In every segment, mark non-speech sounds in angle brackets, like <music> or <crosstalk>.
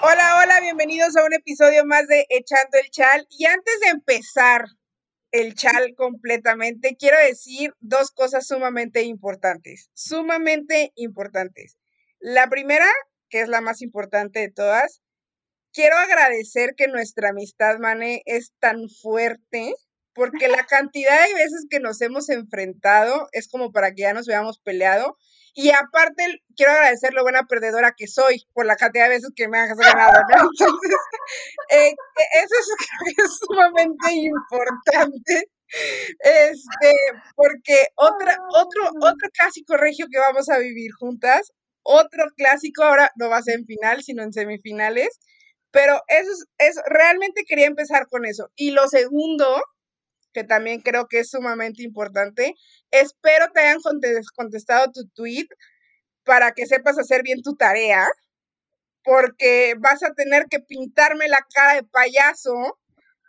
Hola, hola, bienvenidos a un episodio más de Echando el Chal. Y antes de empezar el chal completamente, quiero decir dos cosas sumamente importantes, sumamente importantes. La primera, que es la más importante de todas, quiero agradecer que nuestra amistad, Mane, es tan fuerte, porque la <laughs> cantidad de veces que nos hemos enfrentado es como para que ya nos hubiéramos peleado. Y aparte, quiero agradecer lo buena perdedora que soy por la cantidad de veces que me has ganado, ¿no? <laughs> Entonces, eh, eso es, es sumamente importante. Este, porque otra, otro, otro clásico regio que vamos a vivir juntas, otro clásico, ahora no va a ser en final, sino en semifinales. Pero eso es, eso, realmente quería empezar con eso. Y lo segundo, que también creo que es sumamente importante. Espero te hayan contestado tu tweet para que sepas hacer bien tu tarea, porque vas a tener que pintarme la cara de payaso,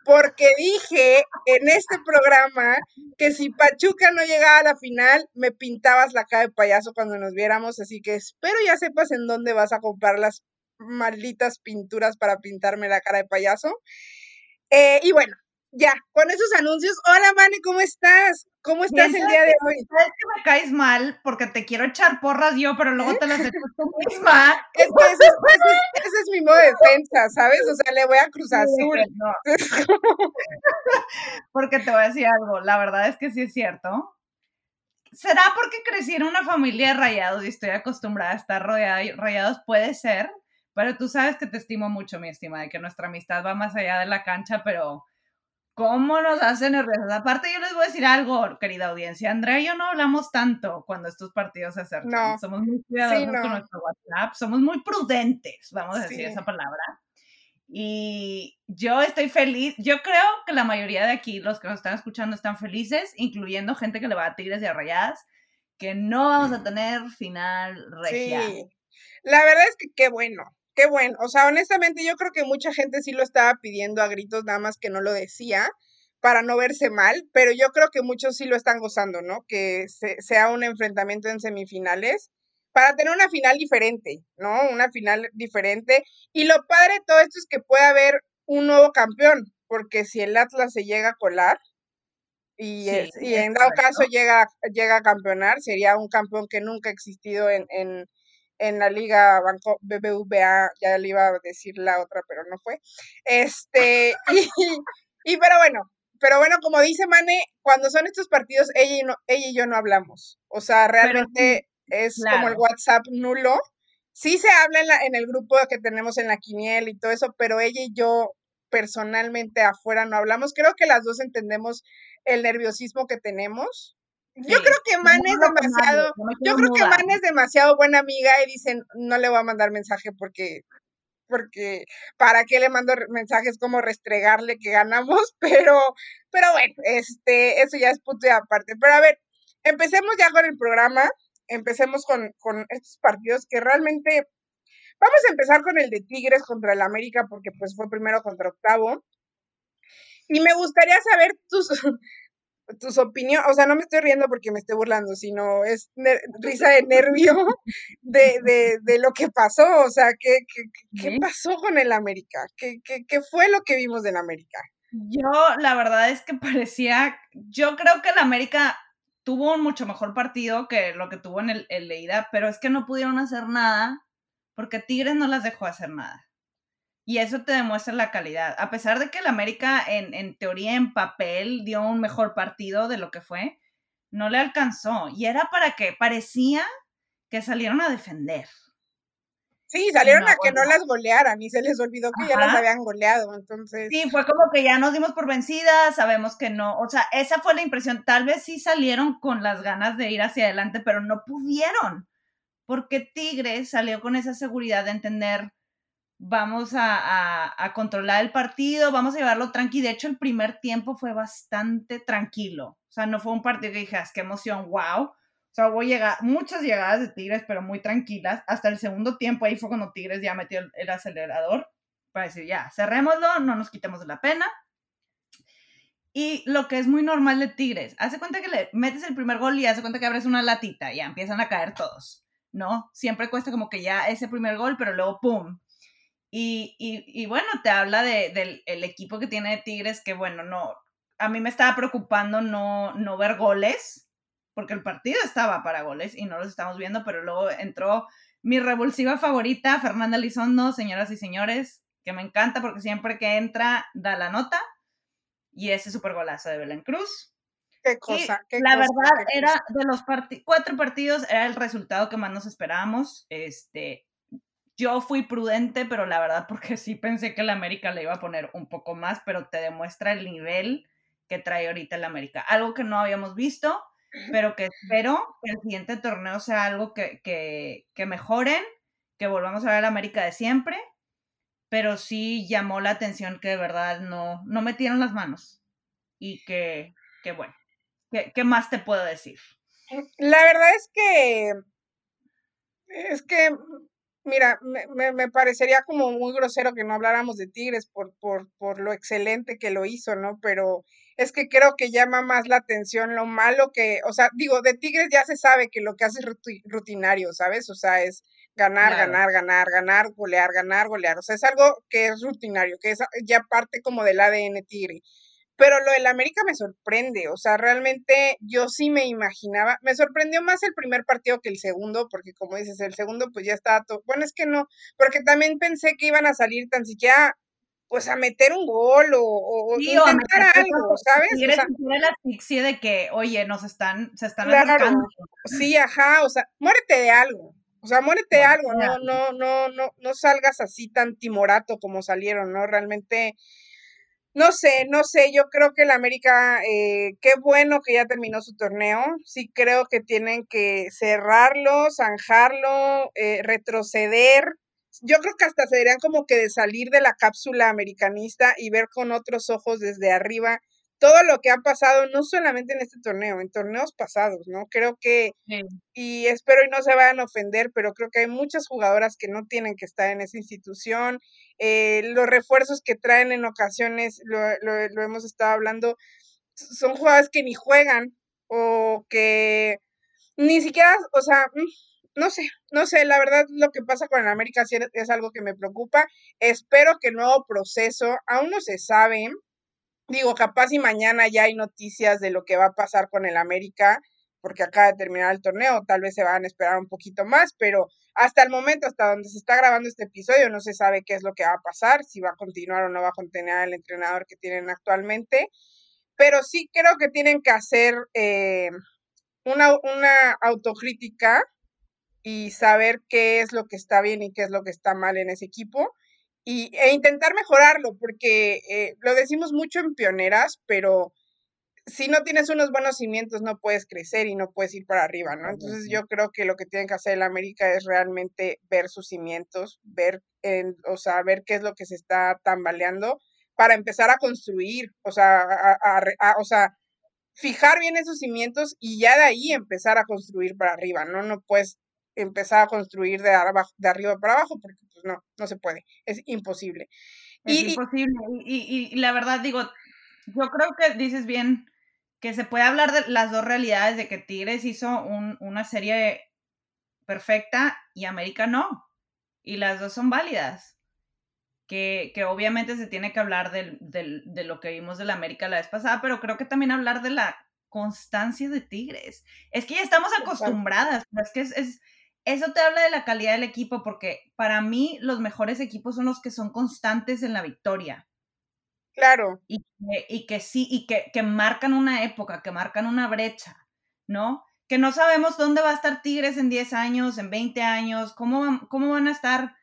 porque dije en este programa que si Pachuca no llegaba a la final, me pintabas la cara de payaso cuando nos viéramos, así que espero ya sepas en dónde vas a comprar las malditas pinturas para pintarme la cara de payaso. Eh, y bueno, ya, con esos anuncios. Hola, Mane, ¿cómo estás? ¿Cómo estás el día de hoy? Sabes que me caes mal porque te quiero echar porras yo, pero luego te las echo tú misma. Es que ese, ese, es mi modo de defensa, ¿sabes? O sea, le voy a cruzar azul. No. <laughs> <laughs> porque te voy a decir algo, la verdad es que sí es cierto. ¿Será porque crecí en una familia de rayados y estoy acostumbrada a estar rodeada de rayados? Puede ser, pero tú sabes que te estimo mucho, mi estima, de que nuestra amistad va más allá de la cancha, pero ¿Cómo nos hacen nerviosos? Aparte, yo les voy a decir algo, querida audiencia. Andrea y yo no hablamos tanto cuando estos partidos se acercan. No. Somos muy cuidadosos sí, no. con nuestro WhatsApp, somos muy prudentes, vamos a decir sí. esa palabra. Y yo estoy feliz. Yo creo que la mayoría de aquí, los que nos están escuchando, están felices, incluyendo gente que le va a Tigres y a Rayadas, que no vamos a tener final regia. Sí. La verdad es que qué bueno qué bueno. O sea, honestamente, yo creo que mucha gente sí lo estaba pidiendo a gritos, nada más que no lo decía para no verse mal, pero yo creo que muchos sí lo están gozando, ¿no? Que se, sea un enfrentamiento en semifinales para tener una final diferente, ¿no? Una final diferente. Y lo padre de todo esto es que puede haber un nuevo campeón, porque si el Atlas se llega a colar y, sí, es, y en dado caso llega, llega a campeonar, sería un campeón que nunca ha existido en, en, en la liga Banco BBVA, ya le iba a decir la otra, pero no fue. Este, <laughs> y, y, pero bueno, pero bueno, como dice Mane, cuando son estos partidos, ella y, no, ella y yo no hablamos. O sea, realmente pero, es claro. como el WhatsApp nulo. Sí se habla en, la, en el grupo que tenemos en la quiniel y todo eso, pero ella y yo personalmente afuera no hablamos. Creo que las dos entendemos el nerviosismo que tenemos yo sí. creo que Man es demasiado, yo creo que Man es demasiado buena amiga y dicen, no le voy a mandar mensaje porque, porque, ¿para qué le mando mensajes como restregarle que ganamos? <laughs> Pero, pero bueno, este, eso ya es punto de aparte. Pero a ver, empecemos ya con el programa, empecemos con, con estos partidos que realmente, vamos a empezar con el de Tigres contra el América porque pues fue primero contra octavo. Y me gustaría saber tus, tus opiniones, o sea, no me estoy riendo porque me estoy burlando, sino es risa de nervio <laughs> de, de, de, lo que pasó, o sea, ¿qué, qué, qué pasó con el América? ¿Qué, ¿Qué, qué, fue lo que vimos del América? Yo, la verdad es que parecía, yo creo que el América tuvo un mucho mejor partido que lo que tuvo en el, el Leida, pero es que no pudieron hacer nada porque Tigres no las dejó hacer nada. Y eso te demuestra la calidad. A pesar de que el América, en, en, teoría, en papel, dio un mejor partido de lo que fue, no le alcanzó. Y era para que parecía que salieron a defender. Sí, salieron no, a que no las golearan y se les olvidó que Ajá. ya las habían goleado, entonces. Sí, fue como que ya nos dimos por vencidas, sabemos que no, o sea, esa fue la impresión, tal vez sí salieron con las ganas de ir hacia adelante, pero no pudieron, porque Tigres salió con esa seguridad de entender, vamos a, controlar el partido, vamos a llevarlo tranquilo. De hecho, el primer tiempo fue bastante tranquilo. O sea, no fue un partido que dije, qué emoción, wow. O sea, hubo llega muchas llegadas de Tigres, pero muy tranquilas. Hasta el segundo tiempo, ahí fue cuando Tigres ya metió el, el acelerador para decir, ya, cerrémoslo, no nos quitemos de la pena. Y lo que es muy normal de Tigres, hace cuenta que le metes el primer gol y hace cuenta que abres una latita y ya empiezan a caer todos, ¿no? Siempre cuesta como que ya ese primer gol, pero luego ¡pum! Y, y, bueno, te habla de, del el equipo que tiene Tigres, que bueno, no, a mí me estaba preocupando no, no ver goles, porque el partido estaba para goles y no los estamos viendo, pero luego entró mi revulsiva favorita, Fernanda Lizondo, señoras y señores, que me encanta porque siempre que entra da la nota, y ese super golazo de Belén Cruz. Qué cosa, qué la verdad era de los cuatro partidos, era el resultado que más nos esperábamos. Este, yo fui prudente, pero la verdad porque sí pensé que el América le iba a poner un poco más, pero te demuestra el nivel que trae ahorita el América. Algo que no habíamos visto, pero que espero que el siguiente torneo sea algo que, que, que mejoren, que volvamos a ver el América de siempre, pero sí llamó la atención que de verdad no, no metieron las manos. Y que, que bueno, ¿qué, ¿qué más te puedo decir? La verdad es que es que Mira, me, me, parecería como muy grosero que no habláramos de Tigres por, por, por lo excelente que lo hizo, ¿no? Pero es que creo que llama más la atención lo malo que, o sea, digo, de Tigres ya se sabe que lo que hace es rutinario, ¿sabes? O sea, es ganar, ganar, ganar, ganar, golear, ganar, golear. O sea, es algo que es rutinario, que es ya parte como del ADN Tigre. Pero lo del América me sorprende, o sea, realmente yo sí me imaginaba, me sorprendió más el primer partido que el segundo, porque como dices, el segundo pues ya estaba todo, bueno, es que no, porque también pensé que iban a salir tan siquiera pues a meter un gol o, intentar algo, ¿sabes? Y o sea, la asfixia de que, oye, nos están, se están claro, Sí, ajá, o sea, muérete de algo. O sea, muérete de algo, no, no, no, no, no salgas así tan timorato como salieron, ¿no? Realmente, no sé, no sé, yo creo que el América, eh, qué bueno que ya terminó su torneo, sí creo que tienen que cerrarlo, zanjarlo, eh, retroceder, yo creo que hasta se deberían como que de salir de la cápsula americanista y ver con otros ojos desde arriba todo lo que ha pasado, no solamente en este torneo, en torneos pasados, ¿no? Creo que, y espero y no se vayan a ofender, pero creo que hay muchas jugadoras que no tienen que estar en esa institución. Eh, los refuerzos que traen en ocasiones, lo, lo, hemos estado hablando, son jugadoras que ni juegan o que ni siquiera, o sea, mm, no sé, no sé, la verdad lo que pasa con el América es algo que me preocupa. Espero que el nuevo proceso, aún no se sabe, digo, capaz y mañana ya hay noticias de lo que va a pasar con el América, porque acaba de terminar el torneo, tal vez se van a esperar un poquito más, pero hasta el momento, hasta donde se está grabando este episodio, no se sabe qué es lo que va a pasar, si va a continuar o no va a continuar el entrenador que tienen actualmente, pero sí creo que tienen que hacer eh, una, una autocrítica y saber qué es lo que está bien y qué es lo que está mal en ese equipo y, e intentar mejorarlo, porque eh, lo decimos mucho en pioneras, pero si no tienes unos buenos cimientos no puedes crecer y no puedes ir para arriba, ¿no? Entonces yo creo que lo que tiene que hacer el América es realmente ver sus cimientos, ver, en, o sea, ver qué es lo que se está tambaleando para empezar a construir, o sea, o sea, fijar bien esos cimientos y ya de ahí empezar a construir para arriba, ¿no? No puedes empezar a construir de, abajo, de arriba para abajo, porque pues no, no se puede, es imposible. Es imposible, y, y, la verdad digo, yo creo que dices bien que se puede hablar de las dos realidades, de que Tigres hizo un, una serie perfecta y América no, y las dos son válidas. Que, que, obviamente se tiene que hablar del, del, de lo que vimos de la América la vez pasada, pero creo que también hablar de la constancia de Tigres. Es que ya estamos acostumbradas, es que es, eso te habla de la calidad del equipo, porque para mí los mejores equipos son los que son constantes en la victoria. Claro. Y que, y que sí, y que, que, marcan una época, que marcan una brecha, ¿no? Que no sabemos dónde va a estar Tigres en 10 años, en 20 años, cómo, cómo van a estar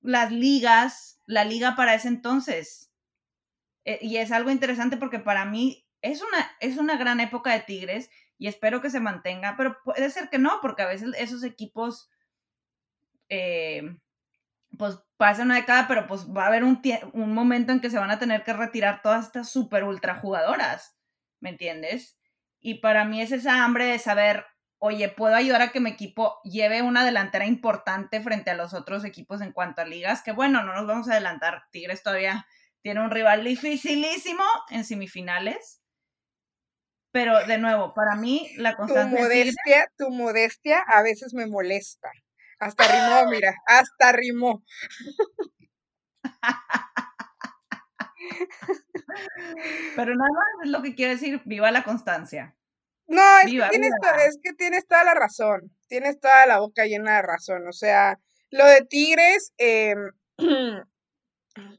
las ligas, la liga para ese entonces. Eh, y es algo interesante porque para mí es una, es una gran época de Tigres y espero que se mantenga, pero puede ser que no, porque a veces esos equipos, eh, pues pasa una década, pero pues va a haber un, un momento en que se van a tener que retirar todas estas super ultra jugadoras, ¿me entiendes? Y para mí es esa hambre de saber, oye, puedo ayudar a que mi equipo lleve una delantera importante frente a los otros equipos en cuanto a ligas, que bueno, no nos vamos a adelantar, Tigres todavía tiene un rival dificilísimo en semifinales, pero de nuevo, para mí la constante. Tu modestia, tu modestia a veces me molesta. Hasta rimó, mira, hasta rimó. Pero nada más es lo que quiero decir, viva la constancia. No, es, que tienes es que tienes toda la razón, tienes toda la boca llena de razón. O sea, lo de Tigres, eh, <clears throat>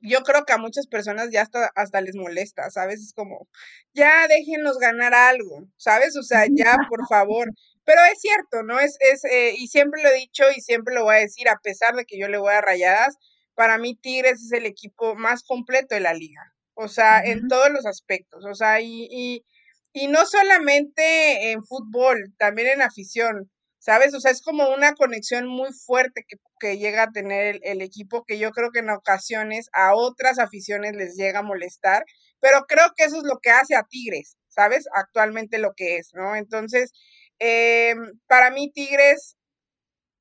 yo creo que a muchas personas ya hasta, hasta les molesta, ¿sabes? Es como, ya déjenos ganar algo, ¿sabes? O sea, ya, <laughs> por favor. Pero es cierto, ¿no? Es, es eh, y siempre lo he dicho y siempre lo voy a decir, a pesar de que yo le voy a rayadas, para mí Tigres es el equipo más completo de la liga. O sea, en todos los aspectos. O sea, y, y, y no solamente en fútbol, también en afición. ¿Sabes? O sea, es como una conexión muy fuerte que, llega a tener el, equipo, que yo creo que en ocasiones a otras aficiones les llega a molestar, pero creo que eso es lo que hace a Tigres, ¿sabes? Actualmente lo que es, ¿no? Entonces, eh, para mí Tigres,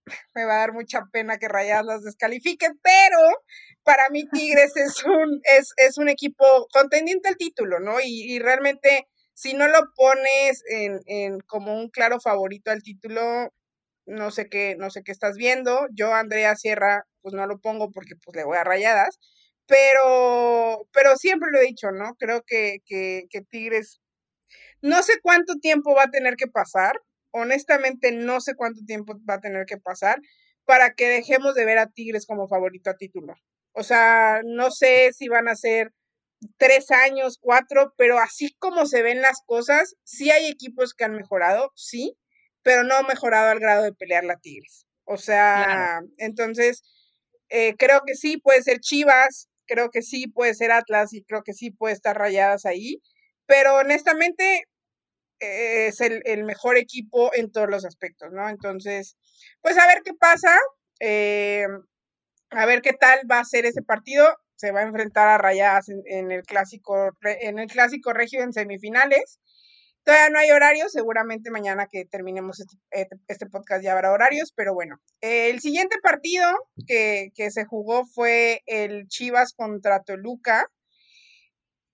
<sighs> me va a dar mucha pena que Rayadas las descalifiquen, pero para mí <laughs> Tigres es un, es, es un equipo contendiente al título, ¿no? Y, y realmente si no lo pones en, en, como un claro favorito al título, no sé qué, no sé qué estás viendo. Yo, Andrea Sierra, pues no lo pongo porque pues le voy a rayadas. Pero, pero siempre lo he dicho, ¿no? Creo que, que, que Tigres, no sé cuánto tiempo va a tener que pasar, honestamente no sé cuánto tiempo va a tener que pasar para que dejemos de ver a Tigres como favorito a título. O sea, no sé si van a ser tres años, cuatro, pero así como se ven las cosas, sí hay equipos que han mejorado, sí, pero no han mejorado al grado de pelear la Tigres. O sea, entonces, eh, creo que sí puede ser Chivas, creo que sí puede ser Atlas y creo que sí puede estar rayadas ahí, pero honestamente eh, es el, el, mejor equipo en todos los aspectos, ¿no? Entonces, pues a ver qué pasa, eh, a ver qué tal va a ser ese partido se va a enfrentar a Rayadas en, el clásico en el clásico regio en semifinales. Todavía no hay horarios, seguramente mañana que terminemos este, este, este podcast ya habrá horarios, pero bueno. el siguiente partido que, se jugó fue el Chivas contra Toluca,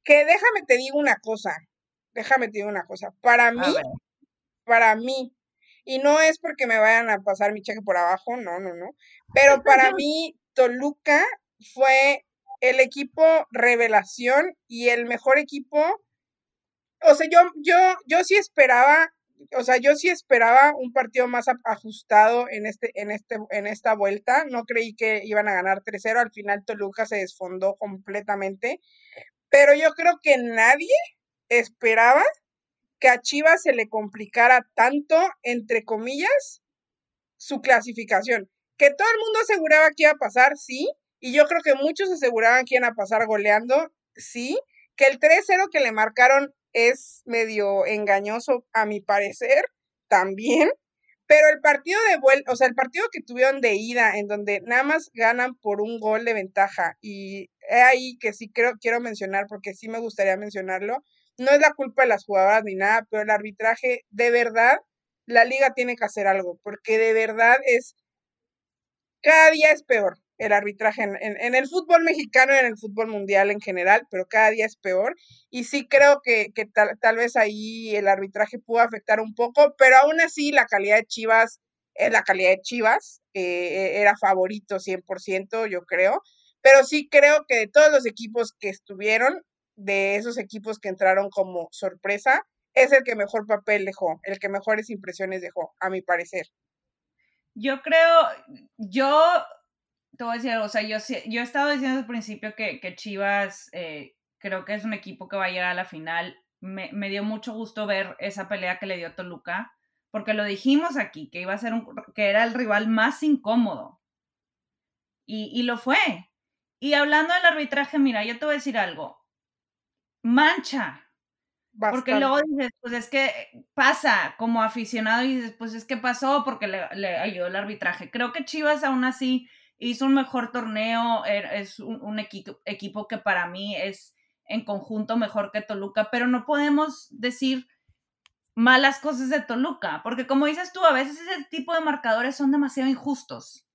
que déjame te digo una cosa, déjame te digo una cosa, para mí, para mí, y no es porque me vayan a pasar mi cheque por abajo, no, no, no, pero <laughs> para mí Toluca fue el equipo revelación y el mejor equipo. O sea, yo, yo, yo sí esperaba, o sea, yo sí esperaba un partido más ajustado en este, en este, en esta vuelta. No creí que iban a ganar 3-0. Al final Toluca se desfondó completamente. Pero yo creo que nadie esperaba que a Chivas se le complicara tanto, entre comillas, su clasificación. Que todo el mundo aseguraba que iba a pasar, sí, y yo creo que muchos aseguraban que iban a pasar goleando, sí, que el 3-0 que le marcaron es medio engañoso a mi parecer, también, pero el partido de vuelta, o sea, el partido que tuvieron de ida, en donde nada más ganan por un gol de ventaja, y ahí que sí creo, quiero mencionar, porque sí me gustaría mencionarlo, no es la culpa de las jugadoras ni nada, pero el arbitraje, de verdad, la liga tiene que hacer algo, porque de verdad es, cada día es peor el arbitraje en, el fútbol mexicano y en el fútbol mundial en general, pero cada día es peor. Y sí creo que, tal, vez ahí el arbitraje pudo afectar un poco, pero aún así la calidad de Chivas es la calidad de Chivas, eh, era favorito 100%, yo creo. Pero sí creo que de todos los equipos que estuvieron, de esos equipos que entraron como sorpresa, es el que mejor papel dejó, el que mejores impresiones dejó, a mi parecer. Yo creo, yo te voy a decir algo, o sea, yo, yo he estado diciendo desde el principio que, que Chivas eh, creo que es un equipo que va a llegar a la final. Me, me, dio mucho gusto ver esa pelea que le dio Toluca, porque lo dijimos aquí, que iba a ser un, que era el rival más incómodo. Y, y lo fue. Y hablando del arbitraje, mira, yo te voy a decir algo. Mancha. Porque luego dices, pues es que pasa como aficionado y dices, pues es que pasó porque le, le ayudó el arbitraje. Creo que Chivas aún así hizo un mejor torneo, er, es un, equipo, equipo que para mí es en conjunto mejor que Toluca, pero no podemos decir malas cosas de Toluca, porque como dices tú, a veces ese tipo de marcadores son demasiado injustos.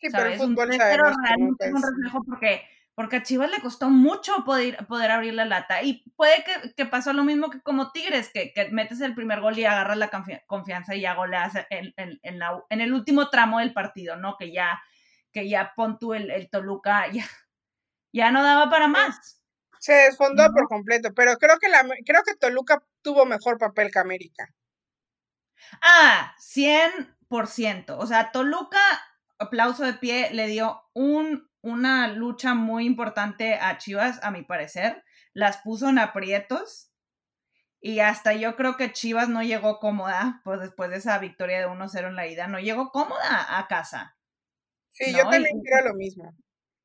Sí, pero el fútbol realmente es un reflejo porque, porque a Chivas le costó mucho poder, poder abrir la lata. Y puede que, que pasó lo mismo que como Tigres, que, que, metes el primer gol y agarras la confianza y ya goleas en, en, en, en el último tramo del partido, ¿no? Que ya que ya pon tú el, Toluca, <laughs> ya, Ya no daba para más. Se desfondó por completo, pero creo que la creo que Toluca tuvo mejor papel que América. Ah, 100%. O sea, Toluca, aplauso de pie, le dio un, una lucha muy importante a Chivas, a mi parecer. Las puso en aprietos. Y hasta yo creo que Chivas no llegó cómoda, pues después de esa victoria de 1-0 en la ida, no llegó cómoda a casa. Sí, yo también creo lo mismo.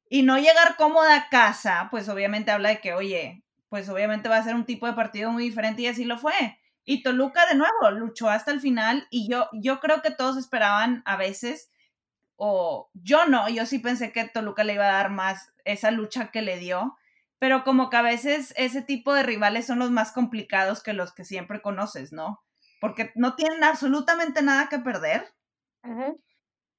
Y no llegar cómoda a casa, pues obviamente habla de que, oye, pues obviamente va a ser un tipo de partido muy diferente y así lo fue. Y Toluca de nuevo luchó hasta el final y yo, yo creo que todos esperaban a veces, o yo no, yo sí pensé que Toluca le iba a dar más esa lucha que le dio, pero como que a veces ese tipo de rivales son los más complicados que los que siempre conoces, ¿no? Porque no tienen absolutamente nada que perder.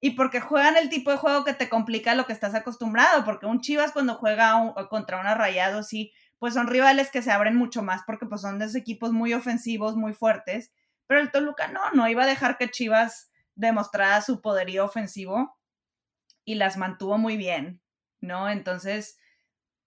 Y porque juegan el tipo de juego que te complica lo que estás acostumbrado, porque un Chivas cuando juega contra una Rayado, sí, pues son rivales que se abren mucho más porque pues son de esos equipos muy ofensivos, muy fuertes, pero el Toluca no, no iba a dejar que Chivas demostrara su poderío ofensivo y las mantuvo muy bien, ¿no? Entonces,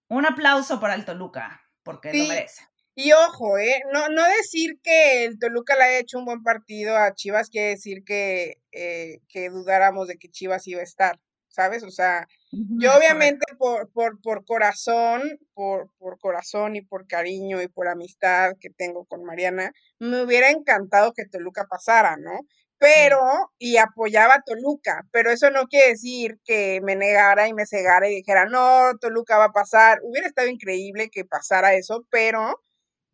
un aplauso para el Toluca, porque lo merece. Y ojo, ¿eh? no, no decir que el Toluca le haya hecho un buen partido a Chivas quiere decir que, eh, que dudáramos de que Chivas iba a estar, ¿sabes? O sea, yo obviamente por, por, por corazón, por, por corazón y por cariño y por amistad que tengo con Mariana, me hubiera encantado que Toluca pasara, ¿no? Pero, y apoyaba a Toluca, pero eso no quiere decir que me negara y me cegara y dijera, no, Toluca va a pasar. Hubiera estado increíble que pasara eso, pero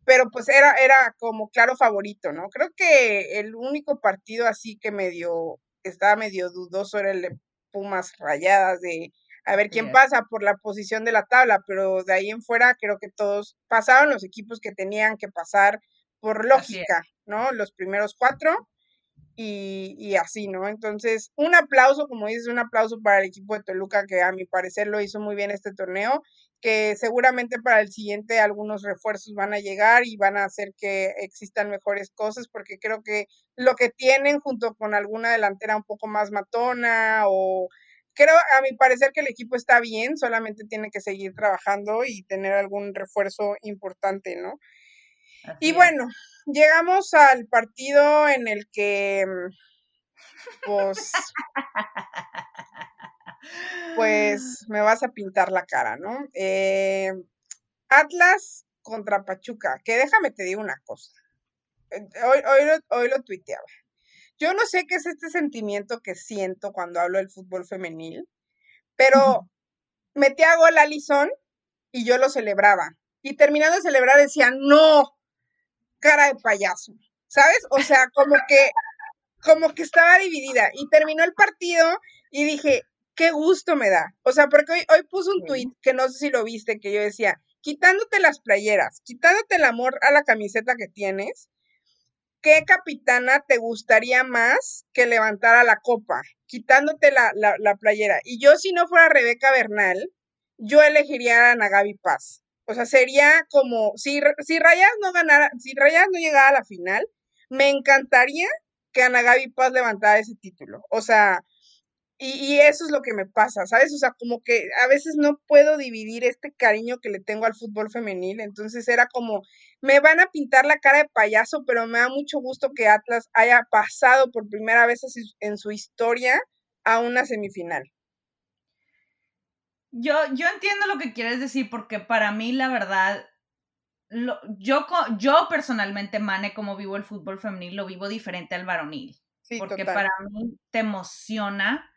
pero pues era, era como claro favorito, ¿no? Creo que el único partido así que medio, estaba medio dudoso era el de Pumas Rayadas, de a ver quién pasa por la posición de la tabla, pero de ahí en fuera creo que todos pasaron los equipos que tenían que pasar por lógica, ¿no? Los primeros cuatro y, así, ¿no? Entonces, un aplauso, como dices, un aplauso para el equipo de Toluca que a mi parecer lo hizo muy bien este torneo que seguramente para el siguiente algunos refuerzos van a llegar y van a hacer que existan mejores cosas, porque creo que lo que tienen junto con alguna delantera un poco más matona o creo a mi parecer que el equipo está bien, solamente tiene que seguir trabajando y tener algún refuerzo importante, ¿no? Y bueno, llegamos al partido en el que pues pues me vas a pintar la cara, ¿no? Eh, Atlas contra Pachuca, que déjame te digo una cosa. Eh, hoy, hoy, lo, tuiteaba. Yo no sé qué es este sentimiento que siento cuando hablo del fútbol femenil, pero metí a gol a Alison y yo lo celebraba. Y terminando de celebrar decía, no, cara de payaso, ¿sabes? O sea, como que, como que estaba dividida. Y terminó el partido y dije, qué gusto me da. O sea, porque hoy, hoy puse un tweet que no sé si lo viste, que yo decía, quitándote las playeras, quitándote el amor a la camiseta que tienes, ¿qué capitana te gustaría más que levantara la copa? Quitándote la, la, playera. Y yo, si no fuera Rebeca Bernal, yo elegiría a Ana Gaby Paz. O sea, sería como, si, si Rayas no ganara, si Rayas no llegara a la final, me encantaría que Ana Gaby Paz levantara ese título. O sea, y, eso es lo que me pasa, ¿sabes? O sea, como que a veces no puedo dividir este cariño que le tengo al fútbol femenil. Entonces era como, me van a pintar la cara de payaso, pero me da mucho gusto que Atlas haya pasado por primera vez en su historia a una semifinal. Yo, yo entiendo lo que quieres decir, porque para mí, la verdad, yo, yo personalmente, Mane, como vivo el fútbol femenil, lo vivo diferente al varonil. porque para mí te emociona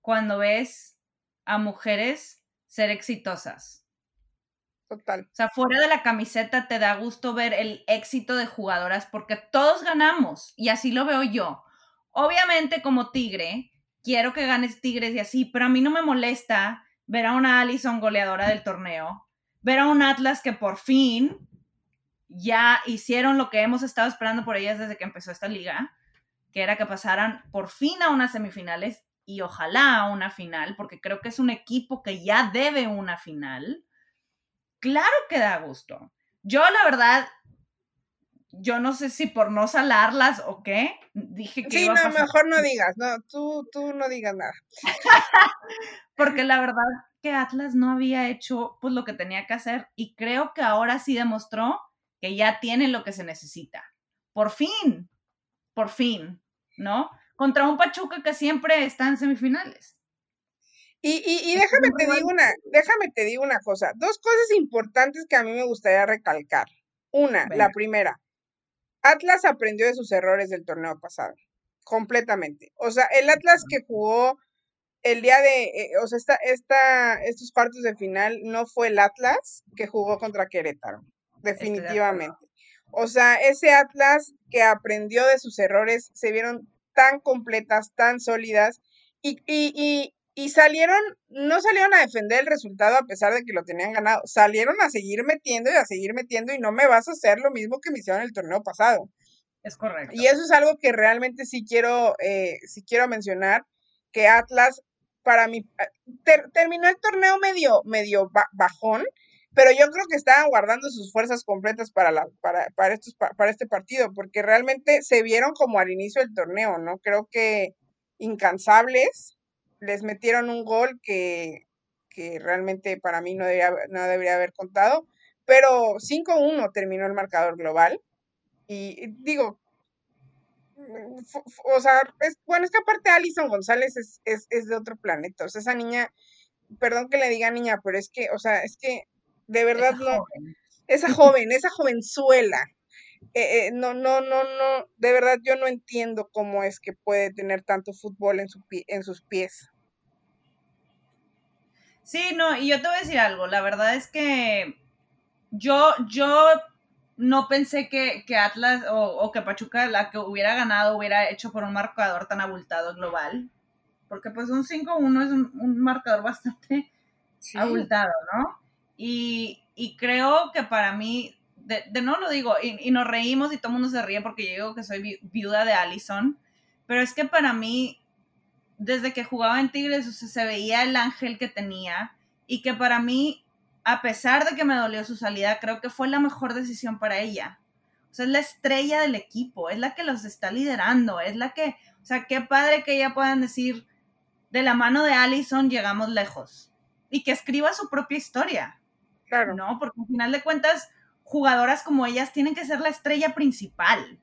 cuando ves a mujeres ser exitosas. Total. O sea, fuera de la camiseta te da gusto ver el éxito de jugadoras porque todos ganamos y así lo veo yo. Obviamente como Tigre, quiero que ganes Tigres y así, pero a mí no me molesta ver a una Allison goleadora del torneo, ver a un Atlas que por fin ya hicieron lo que hemos estado esperando por ellas desde que empezó esta liga, que era que pasaran por fin a unas semifinales y ojalá a una final, porque creo que es un equipo que ya debe una final, claro que da gusto. Yo la verdad, yo no sé si por no salarlas o qué, dije que... Sí, iba no, a pasar. mejor no digas, no, tú, tú no digas nada. <laughs> Porque la verdad que Atlas no había hecho pues lo que tenía que hacer y creo que ahora sí demostró que ya tiene lo que se necesita. Por fin, por fin, ¿no? Contra un Pachuca que siempre está en semifinales. Y, y, y déjame te digo una, déjame te digo una cosa, dos cosas importantes que a mí me gustaría recalcar. Una, la primera, Atlas aprendió de sus errores del torneo pasado, completamente. O sea, el Atlas que jugó el día de, eh, o sea, esta, esta, estos cuartos de final no fue el Atlas que jugó contra Querétaro, definitivamente. O sea, ese Atlas que aprendió de sus errores se vieron tan completas, tan sólidas y, y, y, y salieron, no salieron a defender el resultado a pesar de que lo tenían ganado, salieron a seguir metiendo y a seguir metiendo y no me vas a hacer lo mismo que me hicieron el torneo pasado. Es correcto. Y eso es algo que realmente sí quiero, eh, sí quiero mencionar, que Atlas, para mí, ah, ter- terminó el torneo medio, medio ba- bajón, pero yo creo que estaban guardando sus fuerzas completas para, la, para, para, estos, pa- para este partido, porque realmente se vieron como al inicio del torneo, ¿no? Creo que incansables, les metieron un gol que, que realmente para mí no debería, haber- no debería haber contado, pero 5-1 terminó el marcador global. Y digo, mm, o sea, es, bueno, es que aparte Alison González es, es, es de otro planeta. O sea, esa niña, perdón que le diga niña, pero es que, o sea, es que de verdad Esa no, joven. esa joven, esa jovenzuela, eh, eh, no, no, no, no, de verdad yo no entiendo cómo es que puede tener tanto fútbol en, su, en sus pies. Sí, no, y yo te voy a decir algo, la verdad es que yo, yo no pensé que, que Atlas o, o que Pachuca, la que hubiera ganado, hubiera hecho por un marcador tan abultado global, porque pues un 5-1 es un, un marcador bastante Sí, abultado, ¿no? Y, y creo que para mí, de, de no lo digo, y, y nos reímos y todo el mundo se ríe porque yo digo que soy vi- viuda de Allison, pero es que para mí, desde que jugaba en Tigres, o sea, se veía el ángel que tenía y que para mí, a pesar de que me dolió su salida, creo que fue la mejor decisión para ella. O sea, es la estrella del equipo, es la que los está liderando, es la que, o sea, qué padre que ella puedan decir, de la mano de Allison llegamos lejos. Y que escriba su propia historia, claro. ¿no? Porque al final de cuentas, jugadoras como ellas tienen que ser la estrella principal.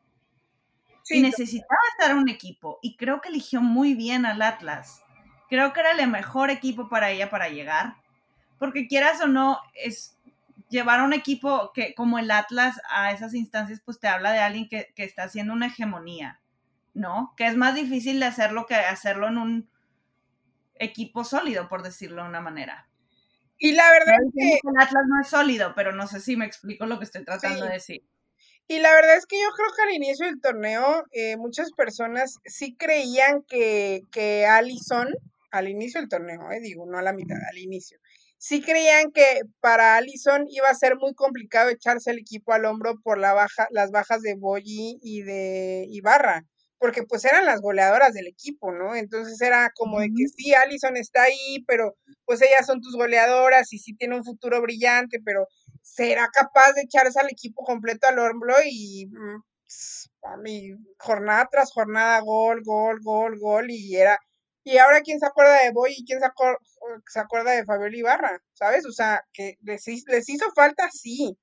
Sí, y necesitaba estar un equipo. Y creo que eligió muy bien al Atlas. Creo que era el mejor equipo para ella para llegar. Porque quieras o no, es llevar a un equipo que como el Atlas a esas instancias, pues te habla de alguien que, que está haciendo una hegemonía, ¿no? Que es más difícil de hacerlo que hacerlo en un equipo sólido, por decirlo de una manera. Y la verdad No es que, que el Atlas no es sólido, pero no sé si me explico lo que estoy tratando Sí. de decir. y la verdad es que yo creo que al inicio del torneo eh, muchas personas sí creían que, que Allison, al inicio del torneo, eh, digo, no a la mitad, al inicio, sí creían que para Allison iba a ser muy complicado echarse el equipo al hombro por la baja, las bajas de Boyi y de Ibarra, porque pues eran las goleadoras del equipo, ¿no? Entonces era como de que sí, Allison está ahí, pero pues ellas son tus goleadoras y sí tiene un futuro brillante, pero será capaz de echarse al equipo completo al hombro y mm, a mí, jornada tras jornada, gol, gol, gol, gol, y era, y ahora quién se acuerda de Boy y quién se, acor- se acuerda de Fabiola Ibarra, ¿sabes? O sea, que les, les hizo falta, sí,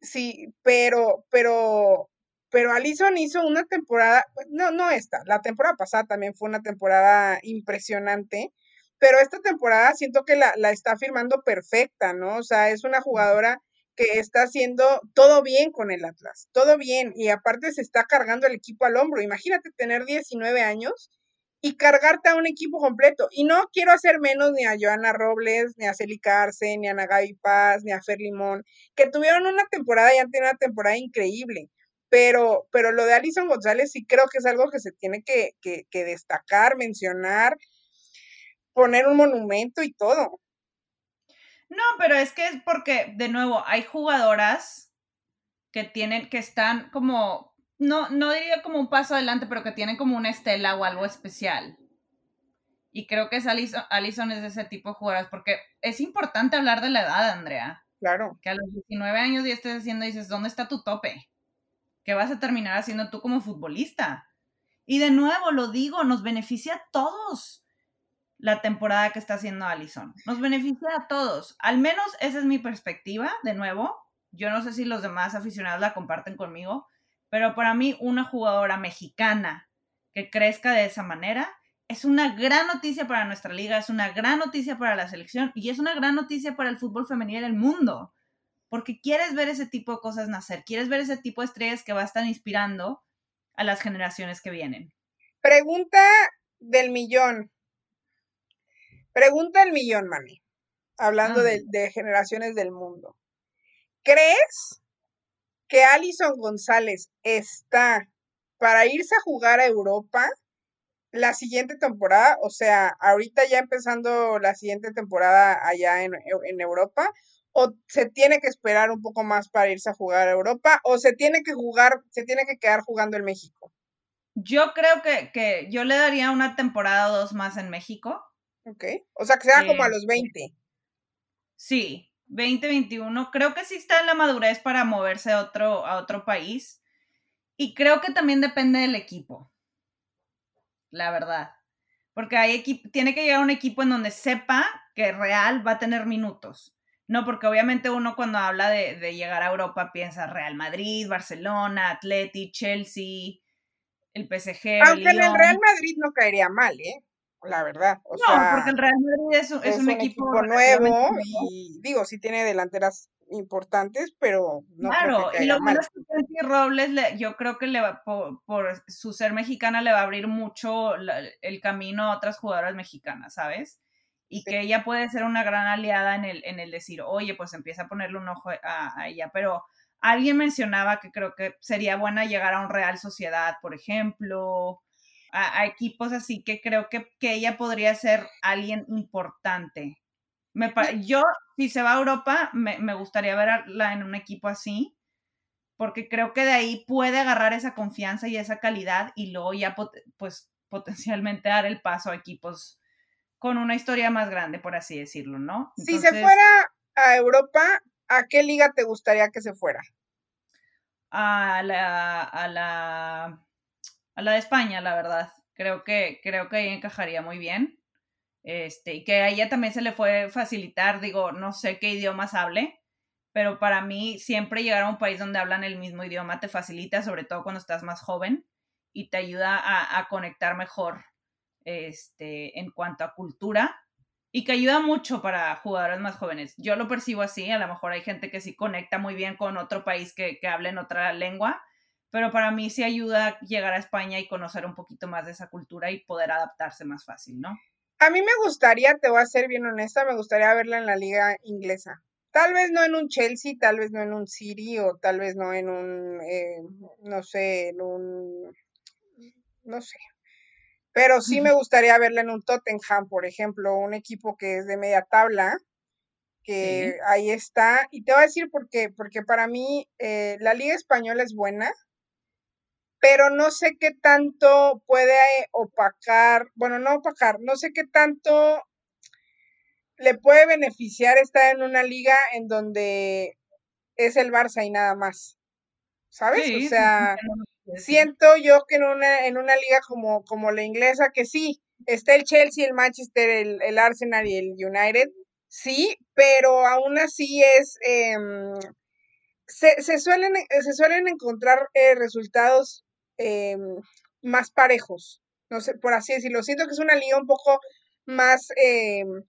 sí, pero, pero, pero Alison hizo una temporada, pues, no, no esta, la temporada pasada también fue una temporada impresionante, pero esta temporada siento que la, la está firmando perfecta, ¿no? O sea, es una jugadora que está haciendo todo bien con el Atlas, todo bien, y aparte se está cargando el equipo al hombro. Imagínate tener 19 años y cargarte a un equipo completo. Y no quiero hacer menos ni a Joana Robles, ni a Celi Carce, ni a Nagabi Paz, ni a Fer Limón, que tuvieron una temporada y han tenido una temporada increíble. Pero, pero lo de Alison González sí creo que es algo que se tiene que, que, que destacar, mencionar, poner un monumento y todo. No, pero es que es porque, de nuevo, hay jugadoras que tienen, que están como, no, no diría como un paso adelante, pero que tienen como una estela o algo especial. Y creo que es Alison, Alison es de ese tipo de jugadoras, porque es importante hablar de la edad, Andrea. Claro. Que a los 19 años ya estés haciendo, dices, ¿dónde está tu tope? ¿Qué vas a terminar haciendo tú como futbolista? Y de nuevo, lo digo, nos beneficia a todos la temporada que está haciendo Allison. Nos beneficia a todos. Al menos esa es mi perspectiva, de nuevo. Yo no sé si los demás aficionados la comparten conmigo, pero para mí una jugadora mexicana que crezca de esa manera es una gran noticia para nuestra liga, es una gran noticia para la selección y es una gran noticia para el fútbol femenino del mundo, porque quieres ver ese tipo de cosas nacer, quieres ver ese tipo de estrellas que va a estar inspirando a las generaciones que vienen. Pregunta del millón. Pregunta del millón, Mani. Hablando de, de generaciones del mundo. ¿Crees que Alison González está para irse a jugar a Europa la siguiente temporada, o sea, ahorita ya empezando la siguiente temporada allá en, Europa, o se tiene que esperar un poco más para irse a jugar a Europa, o se tiene que jugar, se tiene que quedar jugando en México. Yo creo que, yo le daría una temporada o dos más en México. Ok, o sea, que sea como a los 20. Sí, 20, 21. Creo que sí está en la madurez para moverse a otro, a otro país. Y creo que también depende del equipo la verdad. Porque hay equipo, tiene que llegar un equipo en donde sepa que Real va a tener minutos. No, porque obviamente uno cuando habla de, llegar a Europa piensa Real Madrid, Barcelona, Atleti, Chelsea, el PSG. Aunque el en el Real Madrid no caería mal, ¿eh? La verdad. no, porque el Real Madrid es, un, equipo, nuevo y digo, sí tiene delanteras importantes, pero no Claro, y lo malo es que Robles, yo creo que le va, por, su ser mexicana le va a abrir mucho el camino a otras jugadoras mexicanas, ¿sabes? Y que ella puede ser una gran aliada en el, en el decir, oye, pues empieza a ponerle un ojo a, ella, pero alguien mencionaba que creo que sería buena llegar a un Real Sociedad, por ejemplo, a, equipos así que creo que, que ella podría ser alguien importante. Me, yo, si se va a Europa, me, me, gustaría verla en un equipo así, porque creo que de ahí puede agarrar esa confianza y esa calidad y luego ya, pues, potencialmente dar el paso a equipos con una historia más grande, por así decirlo, ¿no? si se fuera a Europa, ¿a qué liga te gustaría que se fuera? A la, a la, a la de España, la verdad. Creo que, creo que ahí encajaría muy bien. Este, y que a ella también se le fue facilitar, digo, no sé qué idiomas hable, pero para mí siempre llegar a un país donde hablan el mismo idioma te facilita, sobre todo cuando estás más joven, y te ayuda a, conectar mejor este, en cuanto a cultura y que ayuda mucho para jugadores más jóvenes. Yo lo percibo así, a lo mejor hay gente que sí conecta muy bien con otro país que, que hable en otra lengua, pero para mí sí ayuda llegar a España y conocer un poquito más de esa cultura y poder adaptarse más fácil, ¿no? A mí me gustaría, te voy a ser bien honesta, me gustaría verla en la liga inglesa. Tal vez no en un Chelsea, tal vez no en un City o tal vez no en un, eh, no sé, en un, no sé. Pero sí me gustaría verla en un Tottenham, por ejemplo, un equipo que es de media tabla, que ahí está. Y te voy a decir por qué, porque para mí eh, la liga española es buena, pero no sé qué tanto puede opacar, bueno, no opacar, no sé qué tanto le puede beneficiar estar en una liga en donde es el Barça y nada más. ¿Sabes? o sea, siento yo que en una, en una liga como, como la inglesa, que sí, está el Chelsea, el Manchester, el, Arsenal y el United, sí, pero aún así es, em, se, se, suelen, se suelen encontrar eh, resultados Em, más parejos, no sé, por así decirlo. Siento que es una liga un poco más em,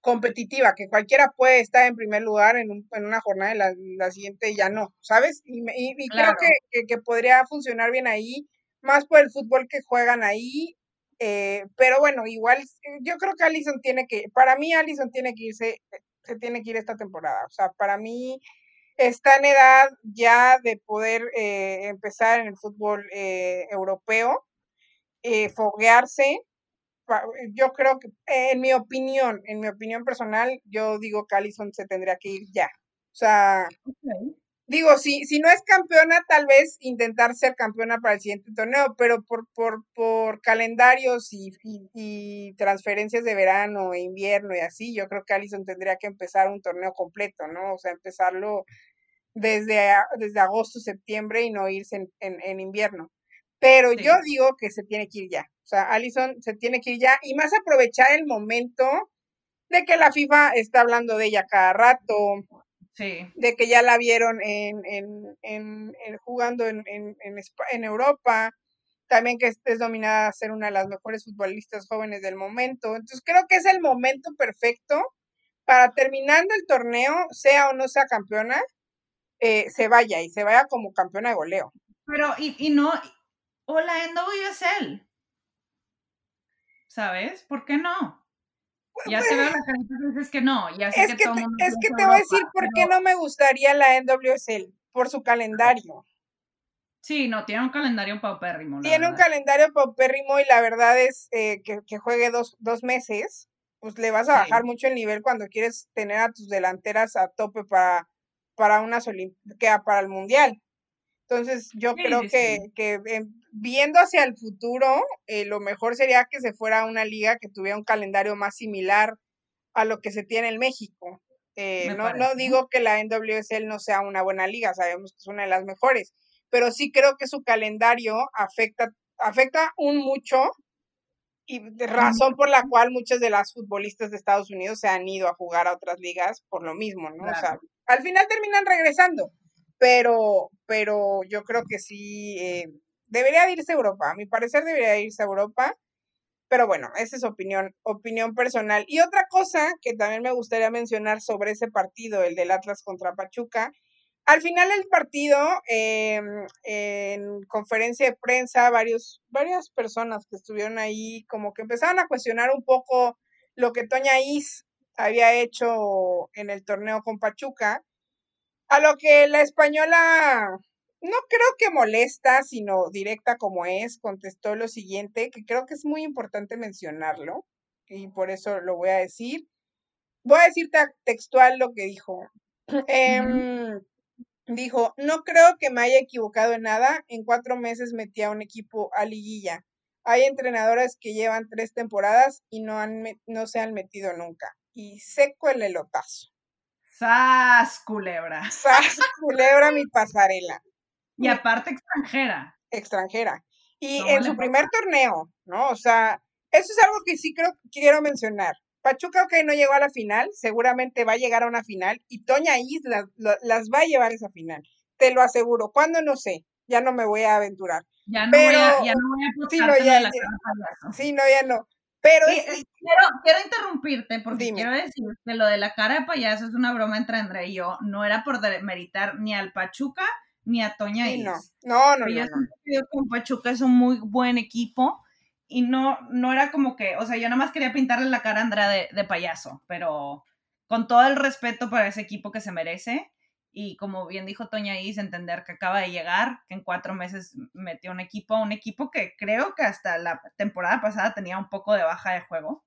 competitiva, que cualquiera puede estar en primer lugar en, una jornada y la, siguiente ya no, ¿sabes? Y, creo que, podría funcionar bien ahí, más por el fútbol que juegan ahí. Eh, pero bueno, igual yo creo que Allison tiene que, para mí Allison tiene que irse, se tiene que ir esta temporada. O sea, para mí está en edad ya de poder eh, empezar en el fútbol eh, europeo, eh, foguearse. Yo creo que, en mi opinión, en mi opinión personal, yo digo que Allison se tendría que ir ya. O sea, digo, si, si no es campeona, tal vez intentar ser campeona para el siguiente torneo, pero por, por, por calendarios y, y, transferencias de verano e invierno y así, yo creo que Allison tendría que empezar un torneo completo, ¿no? O sea, empezarlo desde, desde agosto, septiembre y no irse en, invierno. Pero yo digo que se tiene que ir ya. O sea, Allison se tiene que ir ya y más aprovechar el momento de que la FIFA está hablando de ella cada rato, de que ya la vieron en, en, jugando en, en, Europa, también que es dominada a ser una de las mejores futbolistas jóvenes del momento. Entonces creo que es el momento perfecto para terminando el torneo, sea o no sea campeona, eh, se vaya y se vaya como campeona de goleo. Pero, y, y no, o la NWSL, ¿sabes? ¿Por qué no? Ya te veo la carita dices que no, ya sé es que, te, Es que te voy a decir por qué no me gustaría la NWSL, por su calendario. Sí, no, tiene un calendario paupérrimo. Tiene un calendario paupérrimo y la verdad es eh, que, que, juegue dos, dos, meses, pues le vas a bajar mucho el nivel cuando quieres tener a tus delanteras a tope para, para unas Olimpiadas, para el Mundial. Entonces, yo creo que, que viendo hacia el futuro, eh, lo mejor sería que se fuera a una liga que tuviera un calendario más similar a lo que se tiene en México. Eh, no, no digo que la NWSL no sea una buena liga, sabemos que es una de las mejores, pero sí creo que su calendario afecta, afecta un mucho y de razón por la cual muchas de las futbolistas de Estados Unidos se han ido a jugar a otras ligas por lo mismo, ¿no? O sea, al final terminan regresando, pero, pero yo creo que sí, eh, debería irse a Europa, a mi parecer debería irse a Europa, pero bueno, esa es opinión, opinión personal. Y otra cosa que también me gustaría mencionar sobre ese partido, el del Atlas contra Pachuca, al final del partido, em, en conferencia de prensa, varios, varias personas que estuvieron ahí como que empezaron a cuestionar un poco lo que Toña Is había hecho en el torneo con Pachuca, a lo que la española, no creo que molesta, sino directa como es, contestó lo siguiente, que creo que es muy importante mencionarlo, y por eso lo voy a decir. Voy a decirte textual lo que dijo. <clears throat> Em, dijo, no creo que me haya equivocado en nada, en cuatro meses metí a un equipo a liguilla. Hay entrenadoras que llevan tres temporadas y no, han, no se han metido nunca. Y seco el elotazo. ¡Sas, culebra! ¡Sas, culebra, mi pasarela! Y aparte extranjera. Extranjera. Y en su primer torneo, ¿no? O sea, eso es algo que sí creo quiero mencionar. Pachuca, ok, no llegó a la final, seguramente va a llegar a una final y Toña Islas las va a llevar a esa final. Te lo aseguro. ¿Cuándo? No sé. Ya no me voy a aventurar. Ya no voy a, ya no voy a sí, no, ya, la sí, no, ya no. Pero quiero, quiero, interrumpirte porque quiero decir que lo de la cara de payaso es una broma entre André y yo. No era por demeritar ni al Pachuca ni a Toña sí, No, no, no. Yo no, con Pachuca es un muy buen equipo y no, no era como que, o sea, yo nada más quería pintarle la cara a Andrea de, payaso, pero con todo el respeto para ese equipo que se merece. Y como bien dijo Toña Is, entender que acaba de llegar, que en cuatro meses metió un equipo, un equipo que creo que hasta la temporada pasada tenía un poco de baja de juego.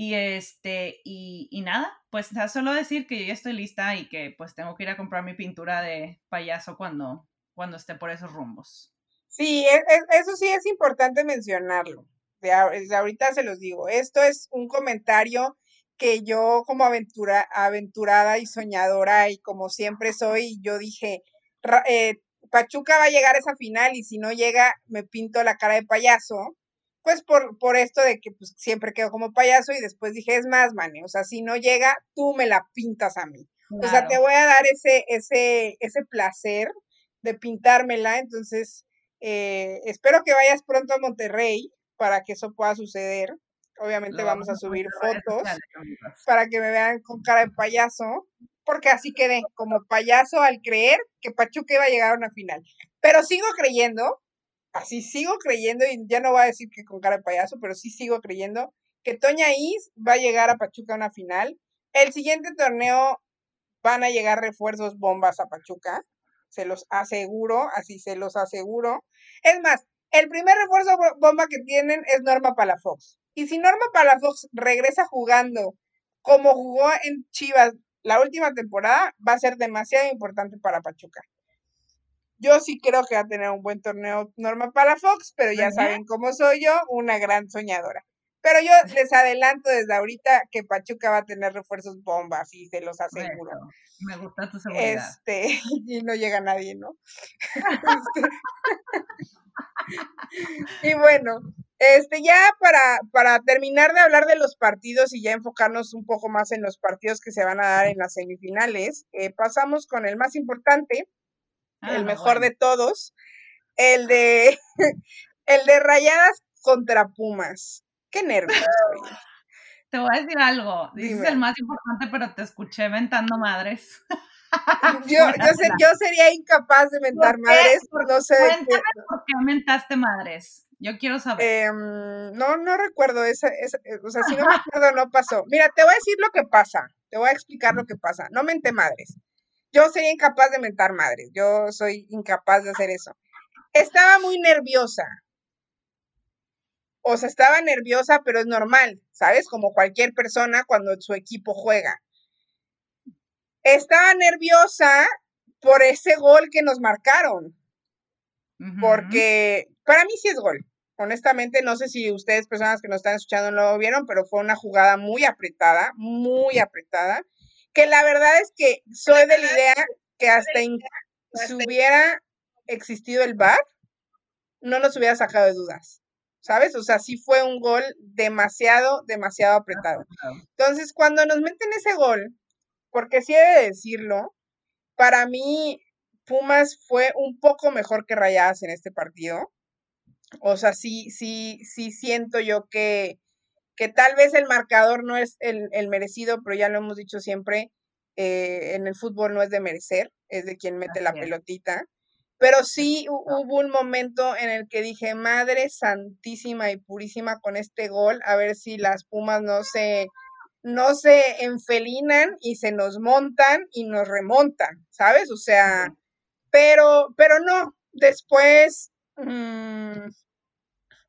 Y este, y, y nada, pues solo decir que yo ya estoy lista y que pues tengo que ir a comprar mi pintura de payaso cuando, cuando esté por esos rumbos. Sí, e, e, eso sí es importante mencionarlo. Desde ahorita se los digo. Esto es un comentario que yo como aventura, aventurada y soñadora y como siempre soy, yo dije, eh, Pachuca va a llegar a esa final y si no llega me pinto la cara de payaso, pues por, por esto de que pues, siempre quedo como payaso y después dije, es más, Mane, o sea, si no llega, tú me la pintas a mí. O sea, te voy a dar ese, ese, ese placer de pintármela, entonces eh, espero que vayas pronto a Monterrey para que eso pueda suceder. Obviamente vamos a subir fotos para que me vean con cara de payaso, porque así quedé como payaso al creer que Pachuca iba a llegar a una final. Pero sigo creyendo, así sigo creyendo, y ya no voy a decir que con cara de payaso, pero sí sigo creyendo que Toña Is va a llegar a Pachuca a una final. El siguiente torneo van a llegar refuerzos bombas a Pachuca se los aseguro, así se los aseguro. Es más, el primer refuerzo bomba que tienen es Norma Palafox. Y si Norma Palafox regresa jugando como jugó en Chivas la última temporada, va a ser demasiado importante para Pachuca. Yo sí creo que va a tener un buen torneo Norma Palafox, pero ya saben cómo soy yo, una gran soñadora. Pero yo les adelanto desde ahorita que Pachuca va a tener refuerzos bombas y se los aseguro. me gusta tu seguridad. Este, <laughs> y no llega nadie, ¿no? <laughs> Este, <laughs> y bueno, este, ya para, para terminar de hablar de los partidos y ya enfocarnos un poco más en los partidos que se van a dar en las semifinales, eh, pasamos con el más importante, el ah, mejor de todos, el de <laughs> el de Rayadas contra Pumas. Qué nervios. <laughs> Te voy a decir algo. Dices el más importante, pero te escuché ventando madres. <laughs> yo, yo, sería incapaz de mentar madres. No sé. Cuéntame por qué mentaste madres. Yo quiero saber. Em, no, no recuerdo esa, esa, eh, o sea, si no me acuerdo, no pasó. Mira, te voy a decir lo que pasa. Te voy a explicar lo que pasa. No menté madres. Yo sería incapaz de mentar madres. Yo soy incapaz de hacer eso. Estaba muy nerviosa o sea, estaba nerviosa, pero es normal, ¿sabes? Como cualquier persona cuando su equipo juega. Estaba nerviosa por ese gol que nos marcaron, porque para mí sí es gol. Honestamente, no sé si ustedes, personas que nos están escuchando, no lo vieron, pero fue una jugada muy apretada, muy apretada, que la verdad es que soy de la idea que hasta si hubiera existido el VAR, no nos hubiera sacado de dudas. ¿sabes? O sea, sí fue un gol demasiado, demasiado apretado. Entonces, cuando nos meten ese gol, porque sí he de decirlo, para mí Pumas fue un poco mejor que Rayadas en este partido. O sea, sí, sí, sí siento yo que, que tal vez el marcador no es el, el merecido, pero ya lo hemos dicho siempre, eh, en el fútbol no es de merecer, es de quien mete la pelotita. Pero sí hubo un momento en el que dije, Madre Santísima y Purísima con este gol, a ver si las Pumas no se, no se enfelinan y se nos montan y nos remontan, ¿sabes? O sea, pero, pero no, después, mm,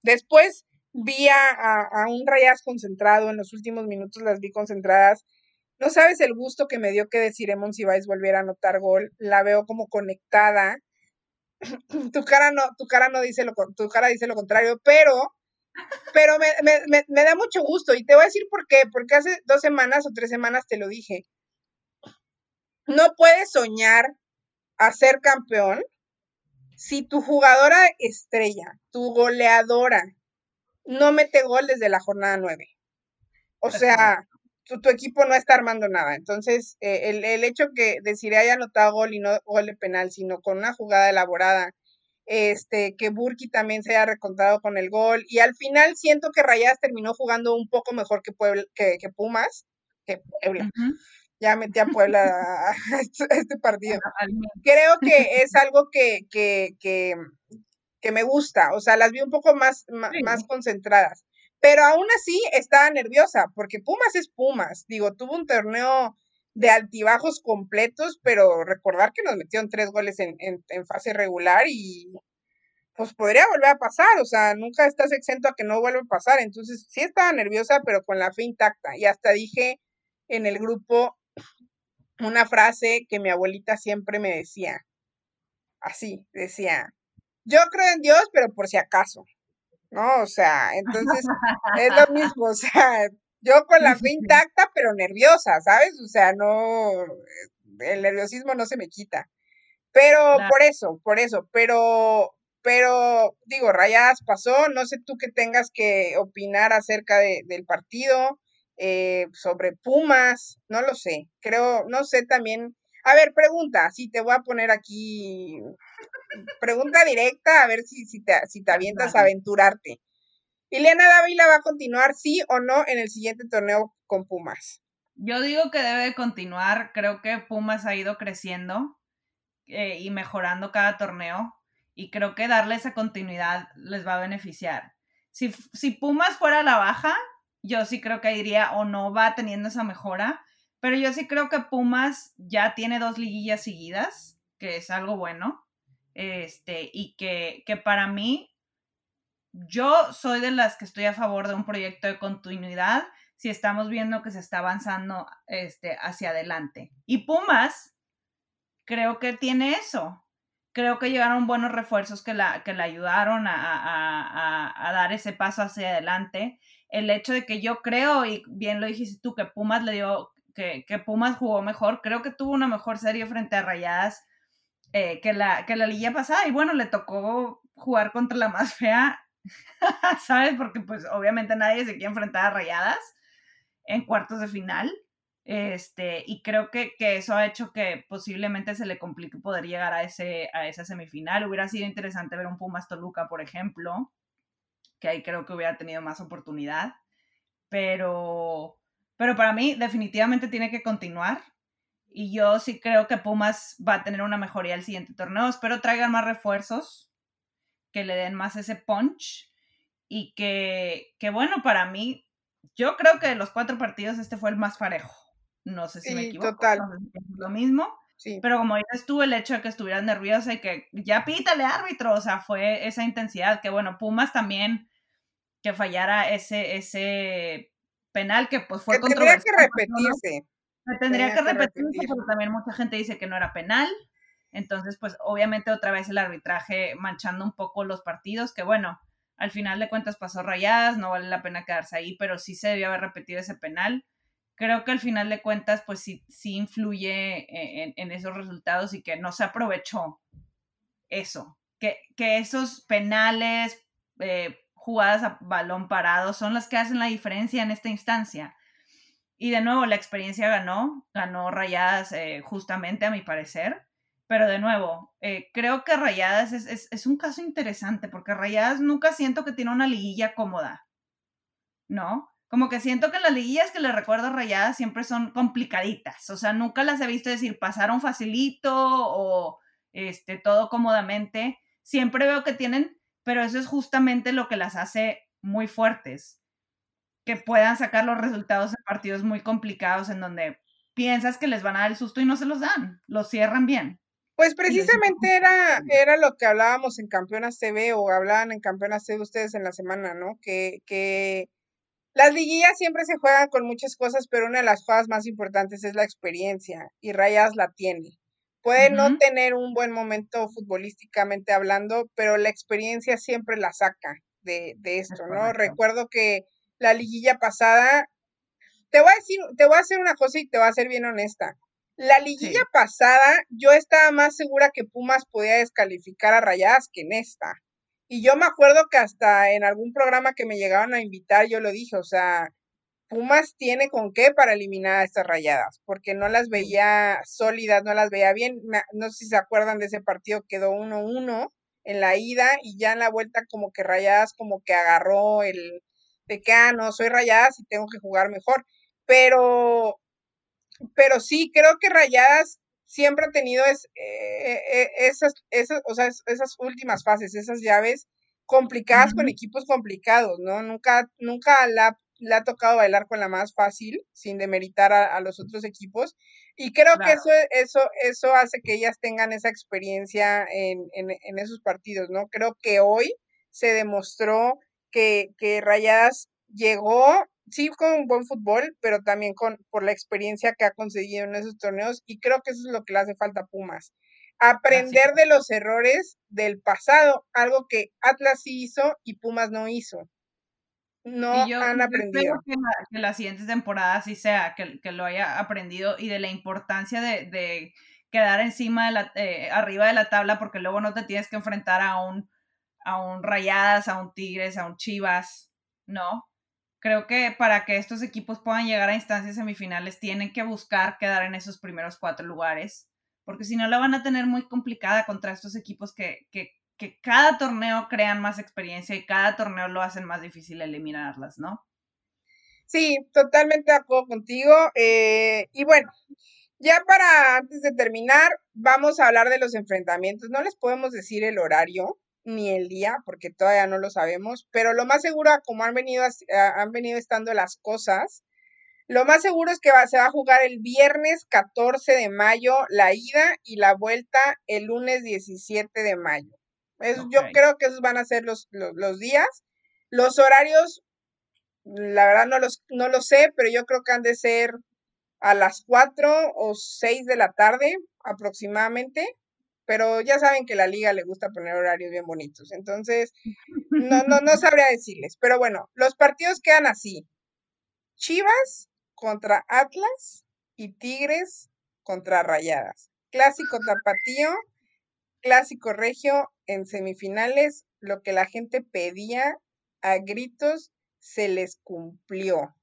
después vi a, un Rayas concentrado, en los últimos minutos las vi concentradas. No sabes el gusto que me dio que decir si vais a volver a anotar gol. La veo como conectada <clears throat> tu cara no, tu cara no dice lo, tu cara dice lo contrario, pero, pero me, da mucho gusto y te voy a decir por qué, porque hace dos semanas o tres semanas te lo dije. No puedes soñar a ser campeón si tu jugadora estrella, tu goleadora, no mete gol desde la jornada nueve. O sea, tu, equipo no está armando nada. Entonces, eh, el, hecho que Desiree haya anotado gol y no gol de penal, sino con una jugada elaborada, este, que Burki también se haya recontado con el gol, y al final siento que Rayas terminó jugando un poco mejor que, Puebla, que, Pumas, que Puebla. Ya metí a Puebla a este, <laughs> partido. Creo que es algo que, que, que, que, me gusta, o sea, las vi un poco más, más concentradas pero aún así estaba nerviosa, porque Pumas es Pumas. Digo, tuvo un torneo de altibajos completos, pero recordar que nos metieron tres goles en, en, fase regular y pues podría volver a pasar, o sea, nunca estás exento a que no vuelva a pasar. Entonces, sí estaba nerviosa, pero con la fe intacta. Y hasta dije en el grupo una frase que mi abuelita siempre me decía, así, decía, yo creo en Dios, pero por si acaso. ¿no? O sea, entonces es lo <laughs> mismo, o sea, yo con la fe intacta, pero nerviosa, ¿sabes? O sea, no, el nerviosismo no se me quita. Pero por eso, por eso, pero, pero digo, Rayadas pasó, no sé tú qué tengas que opinar acerca de, del partido, eh, sobre Pumas, no lo sé, creo, no sé también. A ver, pregunta, sí, te voy a poner aquí pregunta directa, a ver si, si, te, si te avientas a aventurarte. ¿Ileana Dávila va a continuar, sí o no, en el siguiente torneo con Pumas? Yo digo que debe de continuar. Creo que Pumas ha ido creciendo eh, y mejorando cada torneo. Y creo que darle esa continuidad les va a beneficiar. Si, si Pumas fuera a la baja, yo sí creo que iría o no va teniendo esa mejora. Pero yo sí creo que Pumas ya tiene dos liguillas seguidas, que es algo bueno este, y que, que para mí, yo soy de las que estoy a favor de un proyecto de continuidad si estamos viendo que se está avanzando este, hacia adelante. Y Pumas, creo que tiene eso. Creo que llegaron buenos refuerzos que la, que la ayudaron a, a, a, dar ese paso hacia adelante. el hecho de que yo creo, y bien lo dijiste tú, que Pumas le dio, que, que Pumas jugó mejor, creo que tuvo una mejor serie frente a Rayadas eh, que, la, que la liga pasada, y bueno, le tocó jugar contra la más fea, <laughs> ¿sabes? Porque pues obviamente nadie se quiere enfrentar a Rayadas en cuartos de final. Este, y creo que, que, eso ha hecho que posiblemente se le complique poder llegar a, ese, a esa semifinal. Hubiera sido interesante ver un Pumas Toluca, por ejemplo, que ahí creo que hubiera tenido más oportunidad. Pero, pero para mí definitivamente tiene que continuar. Y yo sí creo que Pumas va a tener una mejoría el siguiente torneo. Espero traigan más refuerzos, que le den más ese punch. Y que, que bueno, para mí, yo creo que de los cuatro partidos este fue el más parejo no sé si me equivoco. Total. es lo mismo. Sí. Pero como dices tú, el hecho de que estuvieras nerviosa y que ya pítale árbitro, o sea, fue esa intensidad. Que bueno, Pumas también que fallara ese, ese penal que pues fue que Tendría que repetirse. Tendría, que, repetirse, porque también mucha gente dice que no era penal. Entonces, pues obviamente otra vez el arbitraje manchando un poco los partidos, que bueno, al final de cuentas pasó rayadas, no vale la pena quedarse ahí, pero sí se debió haber repetido ese penal creo que al final de cuentas, pues sí, sí influye en, esos resultados y que no se aprovechó eso, que, que esos penales, eh, jugadas a balón parado, son las que hacen la diferencia en esta instancia. Y de nuevo, la experiencia ganó, ganó Rayadas eh, justamente a mi parecer, pero de nuevo, eh, creo que Rayadas es, es, un caso interesante porque Rayadas nunca siento que tiene una liguilla cómoda, ¿no? como que siento que las liguillas que le recuerdo a Rayadas siempre son complicaditas. O sea, nunca las he visto decir pasaron facilito o este, todo cómodamente. Siempre veo que tienen, pero eso es justamente lo que las hace muy fuertes. Que puedan sacar los resultados en partidos muy complicados en donde piensas que les van a dar el susto y no se los dan, los cierran bien. Pues precisamente era, era lo que hablábamos en Campeonas TV o hablaban en Campeonas TV ustedes en la semana, ¿no? Que, que las liguillas siempre se juegan con muchas cosas, pero una de las cosas más importantes es la experiencia y Rayas la tiene. Puede no tener un buen momento futbolísticamente hablando, pero la experiencia siempre la saca de, esto, ¿no? Recuerdo que la liguilla pasada, te voy a decir, te voy a hacer una cosa y te voy a ser bien honesta. La liguilla pasada, yo estaba más segura que Pumas podía descalificar a Rayadas que en esta. Y yo me acuerdo que hasta en algún programa que me llegaban a invitar, yo lo dije, o sea, Pumas tiene con qué para eliminar a estas rayadas, porque no las veía sólidas, no las veía bien. No sé si se acuerdan de ese partido, quedó 1-1 en la ida y ya en la vuelta como que rayadas como que agarró el de que, ah, no, soy rayadas y tengo que jugar mejor. Pero, pero sí, creo que rayadas siempre ha tenido es, eh, eh, esas, esas, o sea, esas últimas fases, esas llaves complicadas con equipos complicados, ¿no? Nunca, nunca la, le ha tocado bailar con la más fácil, sin demeritar a, los otros equipos. Y creo que eso, eso, eso hace que ellas tengan esa experiencia en, en, en, esos partidos, ¿no? Creo que hoy se demostró que, que Rayadas llegó sí con un buen fútbol, pero también con, por la experiencia que ha conseguido en esos torneos y creo que eso es lo que le hace falta a Pumas. Aprender de los errores del pasado, algo que Atlas sí hizo y Pumas no hizo. No han aprendido. que, la, que la, siguiente temporada sí sea, que, que, lo haya aprendido y de la importancia de, de quedar encima de la, eh, arriba de la tabla porque luego no te tienes que enfrentar a un, a un Rayadas, a un Tigres, a un Chivas, ¿no? creo que para que estos equipos puedan llegar a instancias semifinales tienen que buscar quedar en esos primeros cuatro lugares, porque si no la van a tener muy complicada contra estos equipos que, que, que cada torneo crean más experiencia y cada torneo lo hacen más difícil eliminarlas, ¿no? Sí, totalmente de acuerdo contigo. Eh, y bueno, ya para antes de terminar, vamos a hablar de los enfrentamientos. No les podemos decir el horario, ni el día, porque todavía no lo sabemos, pero lo más seguro, como han venido, han venido estando las cosas, lo más seguro es que va, se va a jugar el viernes 14 de mayo la ida y la vuelta el lunes 17 de mayo. Yo creo que esos van a ser los, los, días. Los horarios, la verdad no los, no lo sé, pero yo creo que han de ser a las 4 o 6 de la tarde aproximadamente pero ya saben que la liga le gusta poner horarios bien bonitos, entonces <laughs> no, no, no sabría decirles, pero bueno, los partidos quedan así. Chivas contra Atlas y Tigres contra Rayadas. Clásico tapatío, clásico regio en semifinales, lo que la gente pedía a gritos se les cumplió.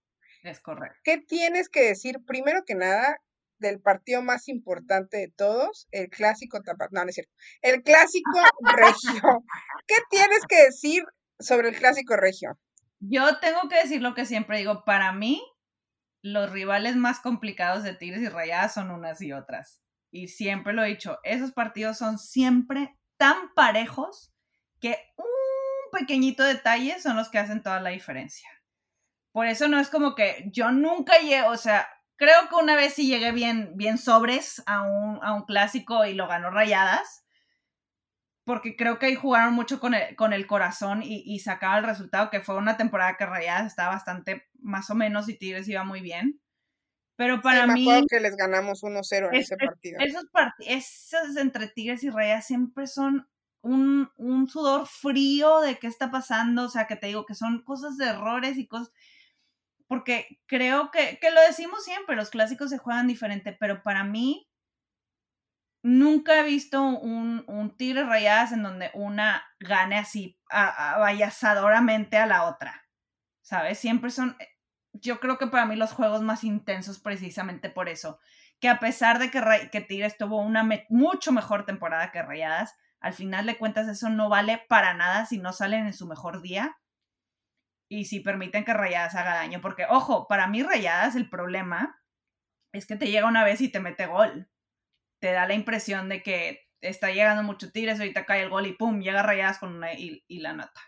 Es correcto. ¿Qué tienes que decir primero que nada del partido más importante de todos, el clásico? No, no es cierto. El clásico regio. ¿Qué tienes que decir sobre el clásico regio? Yo tengo que decir lo que siempre digo, para mí los rivales más complicados de Tigres y Rayadas son unas y otras. Y siempre lo he dicho, esos partidos son siempre tan parejos que un pequeñito detalle son los que hacen toda la diferencia. Por eso no es como que yo nunca llego, o sea, creo que una vez sí llegué bien, bien sobres a un, a un clásico y lo ganó Rayadas, porque creo que ahí jugaron mucho con el, con el corazón y, y sacaba el resultado, que fue una temporada que Rayadas estaba bastante más o menos y Tigres iba muy bien. Pero para sí, me mí... acuerdo que les ganamos 1-0 en es- ese es- partido. Esos, part- esos entre Tigres y Rayadas siempre son un, un sudor frío de qué está pasando, o sea, que te digo que son cosas de errores y cosas, porque creo que, que lo decimos siempre, los clásicos se juegan diferente, pero para mí nunca he visto un, un Tigre Rayadas en donde una gane así a- avallazadoramente a la otra, ¿sabes? Siempre son, yo creo que para mí los juegos más intensos precisamente por eso, que a pesar de que, que Tigres tuvo una mucho mejor temporada que Rayadas, al final de cuentas eso no vale para nada si no salen en su mejor día y si permiten que Rayadas haga daño, porque ojo, para mí Rayadas el problema es que te llega una vez y te mete gol. Te da la impresión de que está llegando mucho Tigres, ahorita cae el gol y pum, llega Rayadas con una y, la nota.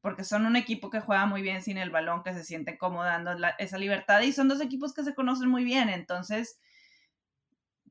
Porque son un equipo que juega muy bien sin el balón, que se siente cómodo dando esa libertad y son dos equipos que se conocen muy bien. Entonces,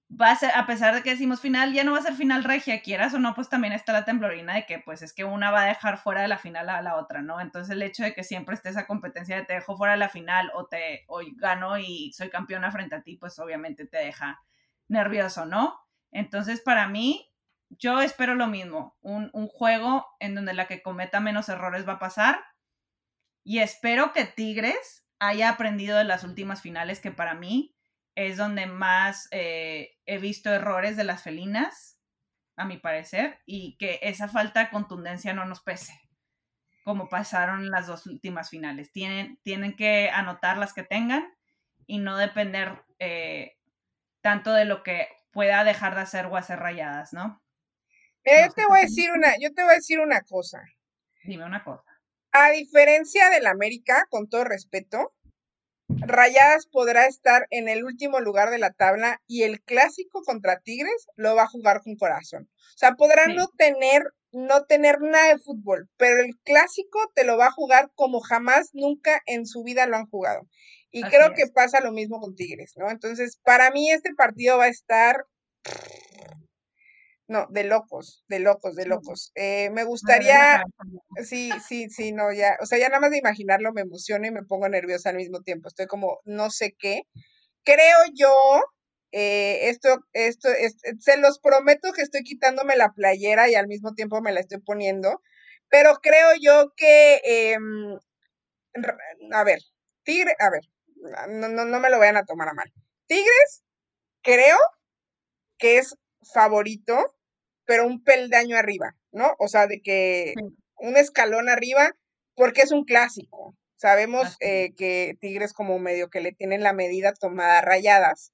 va a ser, a pesar de que decimos final, ya no va a ser final regia, quieras o no, pues también está la temblorina de que pues es que una va a dejar fuera de la final a la otra, ¿no? Entonces el hecho de que siempre esté esa competencia de te dejo fuera de la final o te o gano y soy campeona frente a ti, pues obviamente te deja nervioso, ¿no? Entonces para mí, yo espero lo mismo, un, un juego en donde la que cometa menos errores va a pasar y espero que Tigres haya aprendido de las últimas finales que para mí es donde más eh, he visto errores de las felinas, a mi parecer, y que esa falta de contundencia no nos pese, como pasaron las dos últimas finales. Tienen, tienen que anotar las que tengan y no depender eh, tanto de lo que pueda dejar de hacer o hacer rayadas, ¿no? Mira, yo te voy a decir una, yo te voy a decir una cosa. Dime una cosa. A diferencia del América, con todo respeto, Rayadas podrá estar en el último lugar de la tabla y el clásico contra Tigres lo va a jugar con corazón. O sea, podrá Sí. no tener no tener nada de fútbol, pero el clásico te lo va a jugar como jamás nunca en su vida lo han jugado. Y Así creo que pasa lo mismo con Tigres, ¿no? Entonces, para mí este partido va a estar no, de locos, de locos, de locos. Eh, me gustaría. Sí, sí, sí, no, ya, o sea, ya nada más de imaginarlo me emociono y me pongo nerviosa al mismo tiempo. Estoy como, no sé qué. Creo yo, eh, esto, esto, es- se los prometo que estoy quitándome la playera y al mismo tiempo me la estoy poniendo, pero creo yo que, em, a ver, Tigre, a ver, no, no, no me lo vayan a tomar a mal. Tigres, creo que es favorito, pero un peldaño arriba, ¿no? O sea, de que un escalón arriba, porque es un clásico. Sabemos eh, que Tigres como medio que le tienen la medida tomada a rayadas.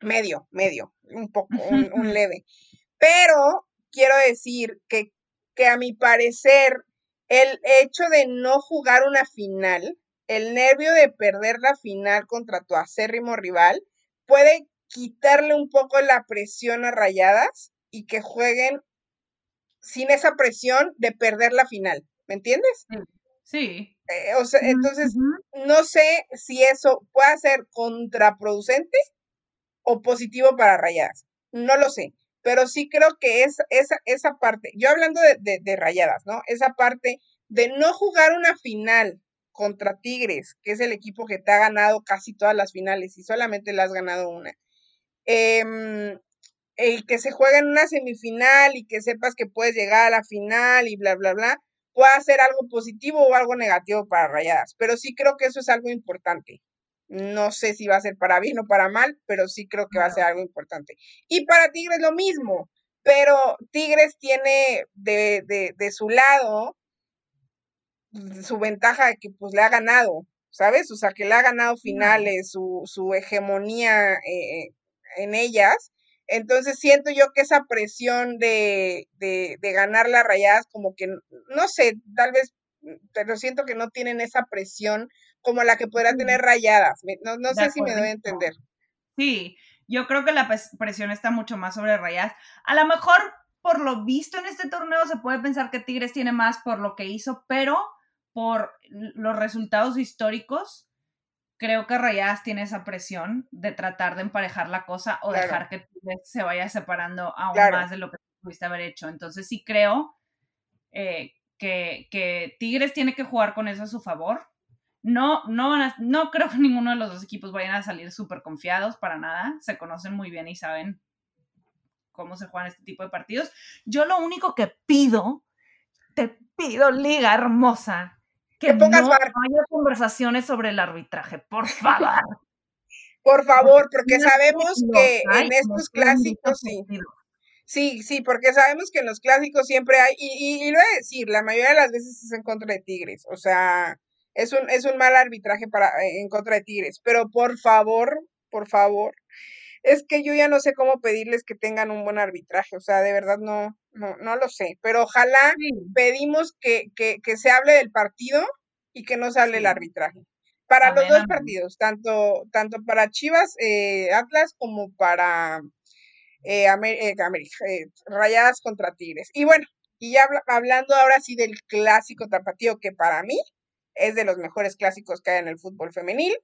Medio, medio, un poco, un, <laughs> un leve. Pero quiero decir que, que a mi parecer, el hecho de no jugar una final, el nervio de perder la final contra tu acérrimo rival, puede quitarle un poco la presión a rayadas y que jueguen sin esa presión de perder la final. ¿Me entiendes? Sí. Eh, o sea, entonces, no sé si eso puede ser contraproducente o positivo para Rayadas. No lo sé, pero sí creo que es, esa, esa parte, yo hablando de, de, de Rayadas, ¿no? Esa parte de no jugar una final contra Tigres, que es el equipo que te ha ganado casi todas las finales y solamente le has ganado una. em, el que se juega en una semifinal y que sepas que puedes llegar a la final y bla, bla, bla, pueda ser algo positivo o algo negativo para Rayadas. Pero sí creo que eso es algo importante. No sé si va a ser para bien o para mal, pero sí creo que va a ser algo importante. Y para Tigres lo mismo, pero Tigres tiene de, de, de su lado su ventaja de que pues le ha ganado, ¿sabes? O sea, que le ha ganado finales, su, su hegemonía eh, en ellas. Entonces siento yo que esa presión de, de, de ganar las rayadas, como que, no sé, tal vez, pero siento que no tienen esa presión como la que podrán tener rayadas. No, no sé si me doy a entender. Sí, yo creo que la presión está mucho más sobre rayadas. A lo mejor, por lo visto en este torneo, se puede pensar que Tigres tiene más por lo que hizo, pero por los resultados históricos, creo que Rayadas tiene esa presión de tratar de emparejar la cosa o dejar que se vaya separando aún más de lo que pudiste haber hecho. Entonces sí creo eh, que, que, Tigres tiene que jugar con eso a su favor. No, no, no creo que ninguno de los dos equipos vayan a salir súper confiados para nada. Se conocen muy bien y saben cómo se juegan este tipo de partidos. Yo lo único que pido, te pido, liga hermosa, que, no haya conversaciones sobre el arbitraje, por favor. <laughs> por favor, porque sabemos que en estos clásicos sí. Sí, sí, porque sabemos que en los clásicos siempre hay, y, y, lo voy a decir, la mayoría de las veces es en contra de Tigres, o sea, es un, es un mal arbitraje para, en contra de Tigres, pero por favor, por favor, es que yo ya no sé cómo pedirles que tengan un buen arbitraje, o sea, de verdad no, no, no lo sé, pero ojalá pedimos que, que, que, se hable del partido y que no se hable el arbitraje. Para los dos partidos, tanto, tanto para Chivas, eh, Atlas, como para eh, eh, Rayadas contra Tigres. Y bueno, y ya hablando ahora sí del clásico tapatío, que para mí es de los mejores clásicos que hay en el fútbol femenil.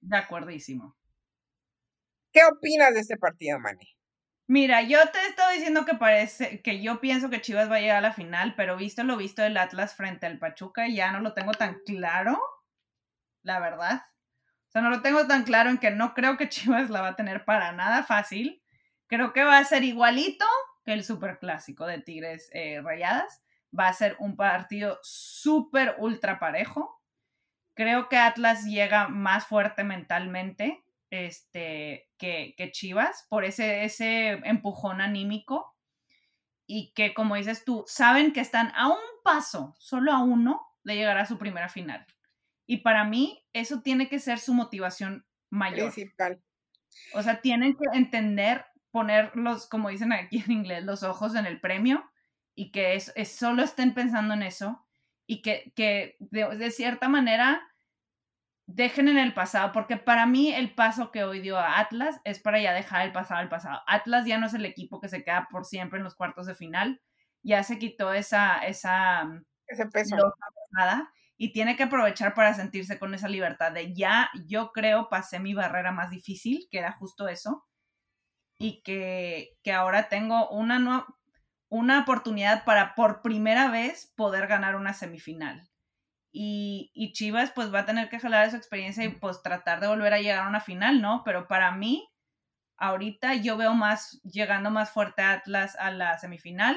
De acuerdísimo. ¿Qué opinas de este partido, Manny? Mira, yo te he estado diciendo que parece que yo pienso que Chivas va a llegar a la final, pero visto lo visto del Atlas frente al Pachuca, ya no lo tengo tan claro, la verdad. O sea, no lo tengo tan claro en que no creo que <laughs> Chivas la va a tener para nada fácil. Creo que va a ser igualito que el superclásico de Tigres eh, Rayadas. Va a ser un partido súper ultra parejo. Creo que Atlas llega más fuerte mentalmente este, que, Chivas por ese, ese empujón anímico y que, como dices tú, saben que están a un paso, solo a uno, de llegar a su primera final. Y para mí, eso tiene que ser su motivación mayor. Principal. O sea, tienen que entender, poner los, como dicen aquí en inglés, los ojos en el premio y que es, solo estén pensando en eso y que, que de cierta manera dejen en el pasado, porque para mí el paso que hoy dio a Atlas es para ya dejar el pasado al pasado. Atlas ya no es el equipo que se queda por siempre en los cuartos de final, ya se quitó esa, esa mm, ese peso y tiene que aprovechar para sentirse con esa libertad de ya yo creo pasé mi barrera más difícil, que era justo eso, y que, que ahora tengo una, una oportunidad para por primera vez poder ganar una semifinal y, Chivas pues va a tener que jalar esa experiencia y pues tratar de volver a llegar a una final, ¿no? Pero para mí, ahorita yo veo más, llegando más fuerte a Atlas a la semifinal,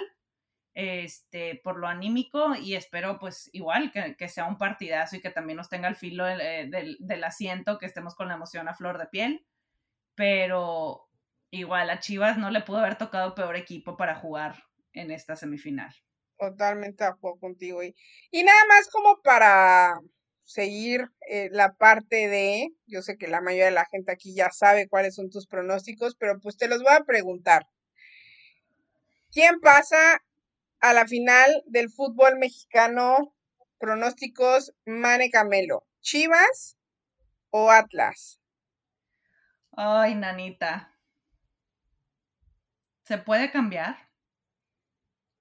este, por lo anímico y espero pues igual que, sea un partidazo y que también nos tenga el filo eh, del, del, asiento, que estemos con la emoción a flor de piel, pero igual a Chivas no le pudo haber tocado peor equipo para jugar en esta semifinal. Totalmente de acuerdo contigo. Y, y nada más como para seguir eh, la parte de, yo sé que la mayoría de la gente aquí ya sabe cuáles son tus pronósticos, pero pues te los voy a preguntar. ¿Quién pasa a la final del fútbol mexicano? Pronósticos, Mane Camelo, ¿Chivas o Atlas? Ay, nanita. ¿Se puede cambiar?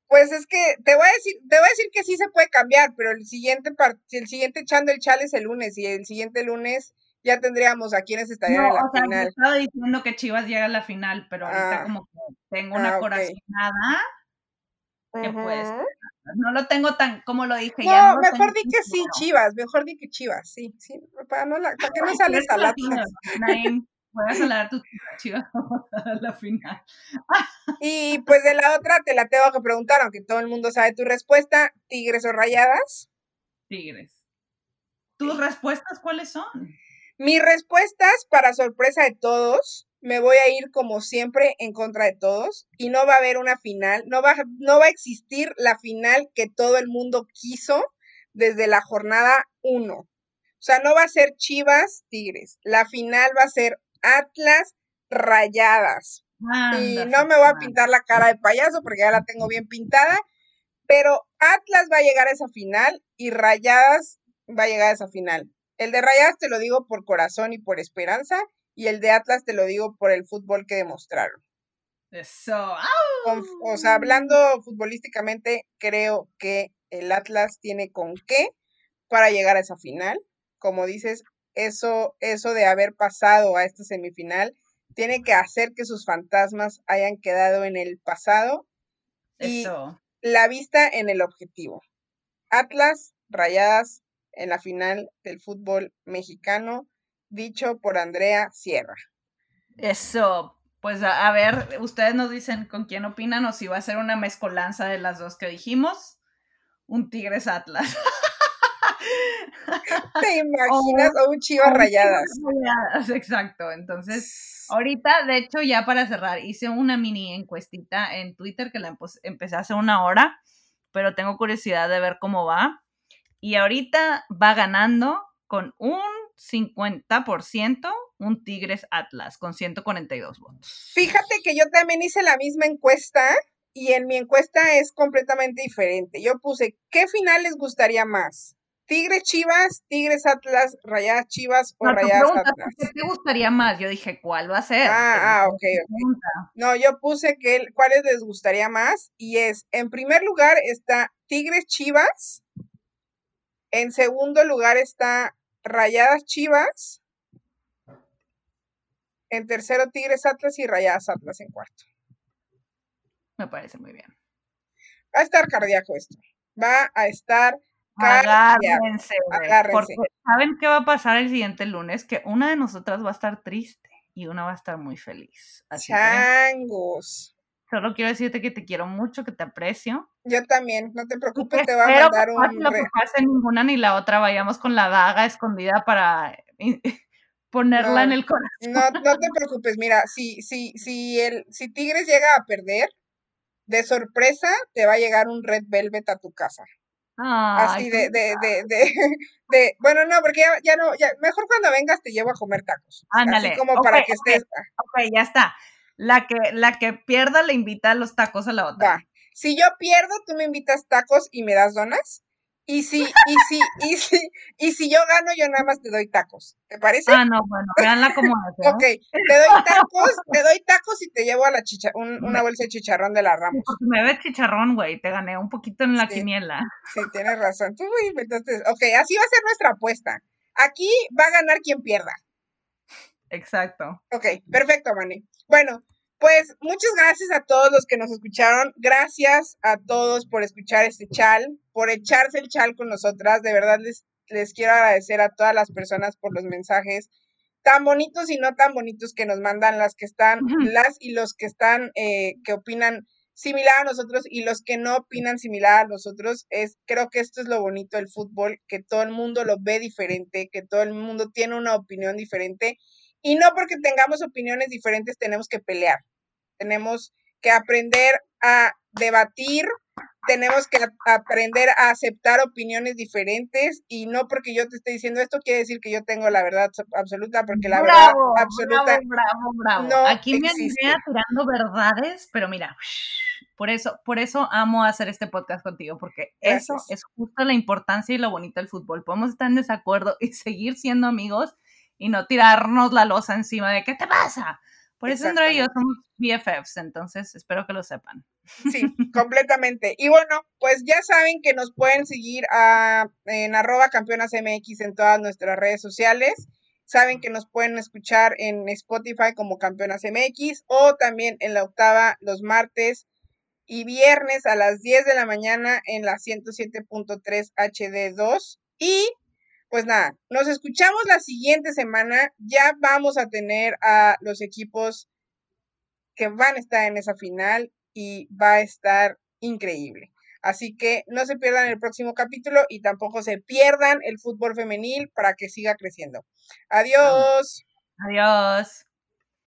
Pues es que te voy a decir, te voy a decir que sí se puede cambiar, pero el siguiente el siguiente echando el chal es el lunes y el siguiente lunes ya tendríamos a quienes estarían en la o sea, final. estaba diciendo que Chivas llega a la final, pero ahorita ah. como que tengo una ah, corazonada que pues no lo tengo tan como lo dije no, ya. No, mejor di que sí, Chivas, mejor di que Chivas, sí, sí, para, no la, para que no sales a la Voy a salar tus chivas a la final. y pues de la otra te la tengo que preguntar, aunque todo el mundo sabe tu respuesta, ¿tigres o rayadas? Tigres. ¿Tus respuestas cuáles son? Mis respuestas, para sorpresa de todos, me voy a ir como siempre en contra de todos y no va a haber una final, no va, no va a existir la final que todo el mundo quiso desde la jornada 1. O sea, no va a ser Chivas Tigres, la final va a ser Atlas Rayadas. y no me voy a pintar la cara de payaso porque ya la tengo bien pintada, pero Atlas va a llegar a esa final y Rayadas va a llegar a esa final. El de Rayadas te lo digo por corazón y por esperanza, y el de Atlas te lo digo por el fútbol que demostraron. Eso. o sea, hablando futbolísticamente, creo que el Atlas tiene con qué para llegar a esa final. Como dices, eso, eso de haber pasado a esta semifinal tiene que hacer que sus fantasmas hayan quedado en el pasado y la vista en el objetivo. Atlas, Rayadas en la final del fútbol mexicano, dicho por Andrea Sierra. Eso, pues a, ver, ustedes nos dicen con quién opinan o si va a ser una mezcolanza de las dos que dijimos. Un Tigres Atlas. <laughs> ¿Te imaginas? O, un Chivas Rayadas. Rayadas. <laughs> Exacto. Entonces, ahorita, de hecho, ya para cerrar, hice una mini encuestita en Twitter que la empecé hace una hora, pero tengo curiosidad de ver cómo va. Y ahorita va ganando con un 50% un Tigres Atlas con 142 votos. Fíjate que yo también hice la misma encuesta y en mi encuesta es completamente diferente. Yo puse, ¿qué final les gustaría más? ¿Tigres Chivas, Tigres Atlas, Rayadas Chivas o Rayadas Atlas? ¿Qué te gustaría más? Yo dije, ¿cuál va a ser? Ah, ah ok. No, yo puse que cuáles les gustaría más y es, en primer lugar está Tigres Chivas, en segundo lugar está Rayadas Chivas. En tercero, Tigres Atlas y Rayadas Atlas en cuarto. Me parece muy bien. Va a estar cardíaco esto. Va a estar Agárrense, Porque ¿saben qué va a pasar el siguiente lunes? Que una de nosotras va a estar triste y una va a estar muy feliz. Changos. Solo quiero decirte que te quiero mucho, que te aprecio. Yo también, no te preocupes, te voy a mandar un. No pase ninguna ni la otra, vayamos con la daga escondida para <laughs> ponerla en el corazón. No, no te preocupes, mira, si, si, si, el, si Tigres llega a perder, de sorpresa te va a llegar un Red Velvet a tu casa. Así de, de, de, <laughs> de, bueno, no, porque ya, ya no, ya, mejor cuando vengas te llevo a comer tacos. Ándale. Así como para que estés. Ok, ya está. La que, la que pierda le invita a los tacos a la otra. Si yo pierdo, tú me invitas tacos y me das donas. Y si, y si, y si, y si yo gano, yo nada más te doy tacos. ¿Te parece? Ah, no, bueno, veanla como <laughs> hace. ok, te doy tacos, te doy tacos y te llevo a la chicha, una bolsa de chicharrón de la Ramos. Porque me ves chicharrón, güey, te gané un poquito en la quiniela. Sí, tienes razón. Tú inventaste. Ok, así va a ser nuestra apuesta. Aquí va a ganar quien pierda. Exacto. Ok, perfecto, Manny. Bueno, pues muchas gracias a todos los que nos escucharon. Gracias a todos por escuchar este chal, por echarse el chal con nosotras. De verdad les, les quiero agradecer a todas las personas por los mensajes tan bonitos y no tan bonitos que nos mandan las que están, las y los que están, eh, que opinan similar a nosotros y los que no opinan similar a nosotros. Es, creo que esto es lo bonito del fútbol, que todo el mundo lo ve diferente, que todo el mundo tiene una opinión diferente y no porque tengamos opiniones diferentes tenemos que pelear. Tenemos que aprender a debatir, tenemos que aprender a aceptar opiniones diferentes y no porque yo te esté diciendo esto quiere decir que yo tengo la verdad absoluta, porque la verdad absoluta. Bravo, bravo, bravo. Aquí me animé tirando verdades, pero mira, por eso, por eso amo hacer este podcast contigo, porque eso es justo la importancia y lo bonito del fútbol. Podemos estar en desacuerdo y seguir siendo amigos y no tirarnos la losa encima de ¿qué te pasa? Por eso Andrea y yo somos BFFs, entonces espero que lo sepan. Sí, <laughs> completamente. Y bueno, pues ya saben que nos pueden seguir a, en arroba campeonas MX en todas nuestras redes sociales. Saben que nos pueden escuchar en Spotify como Campeonas MX o también en la octava los martes y viernes a las 10 de la mañana en la 107.3 HD2. Y pues nada, nos escuchamos la siguiente semana. Ya vamos a tener a los equipos que van a estar en esa final y va a estar increíble. Así que no se pierdan el próximo capítulo y tampoco se pierdan el fútbol femenil para que siga creciendo. Adiós. Adiós.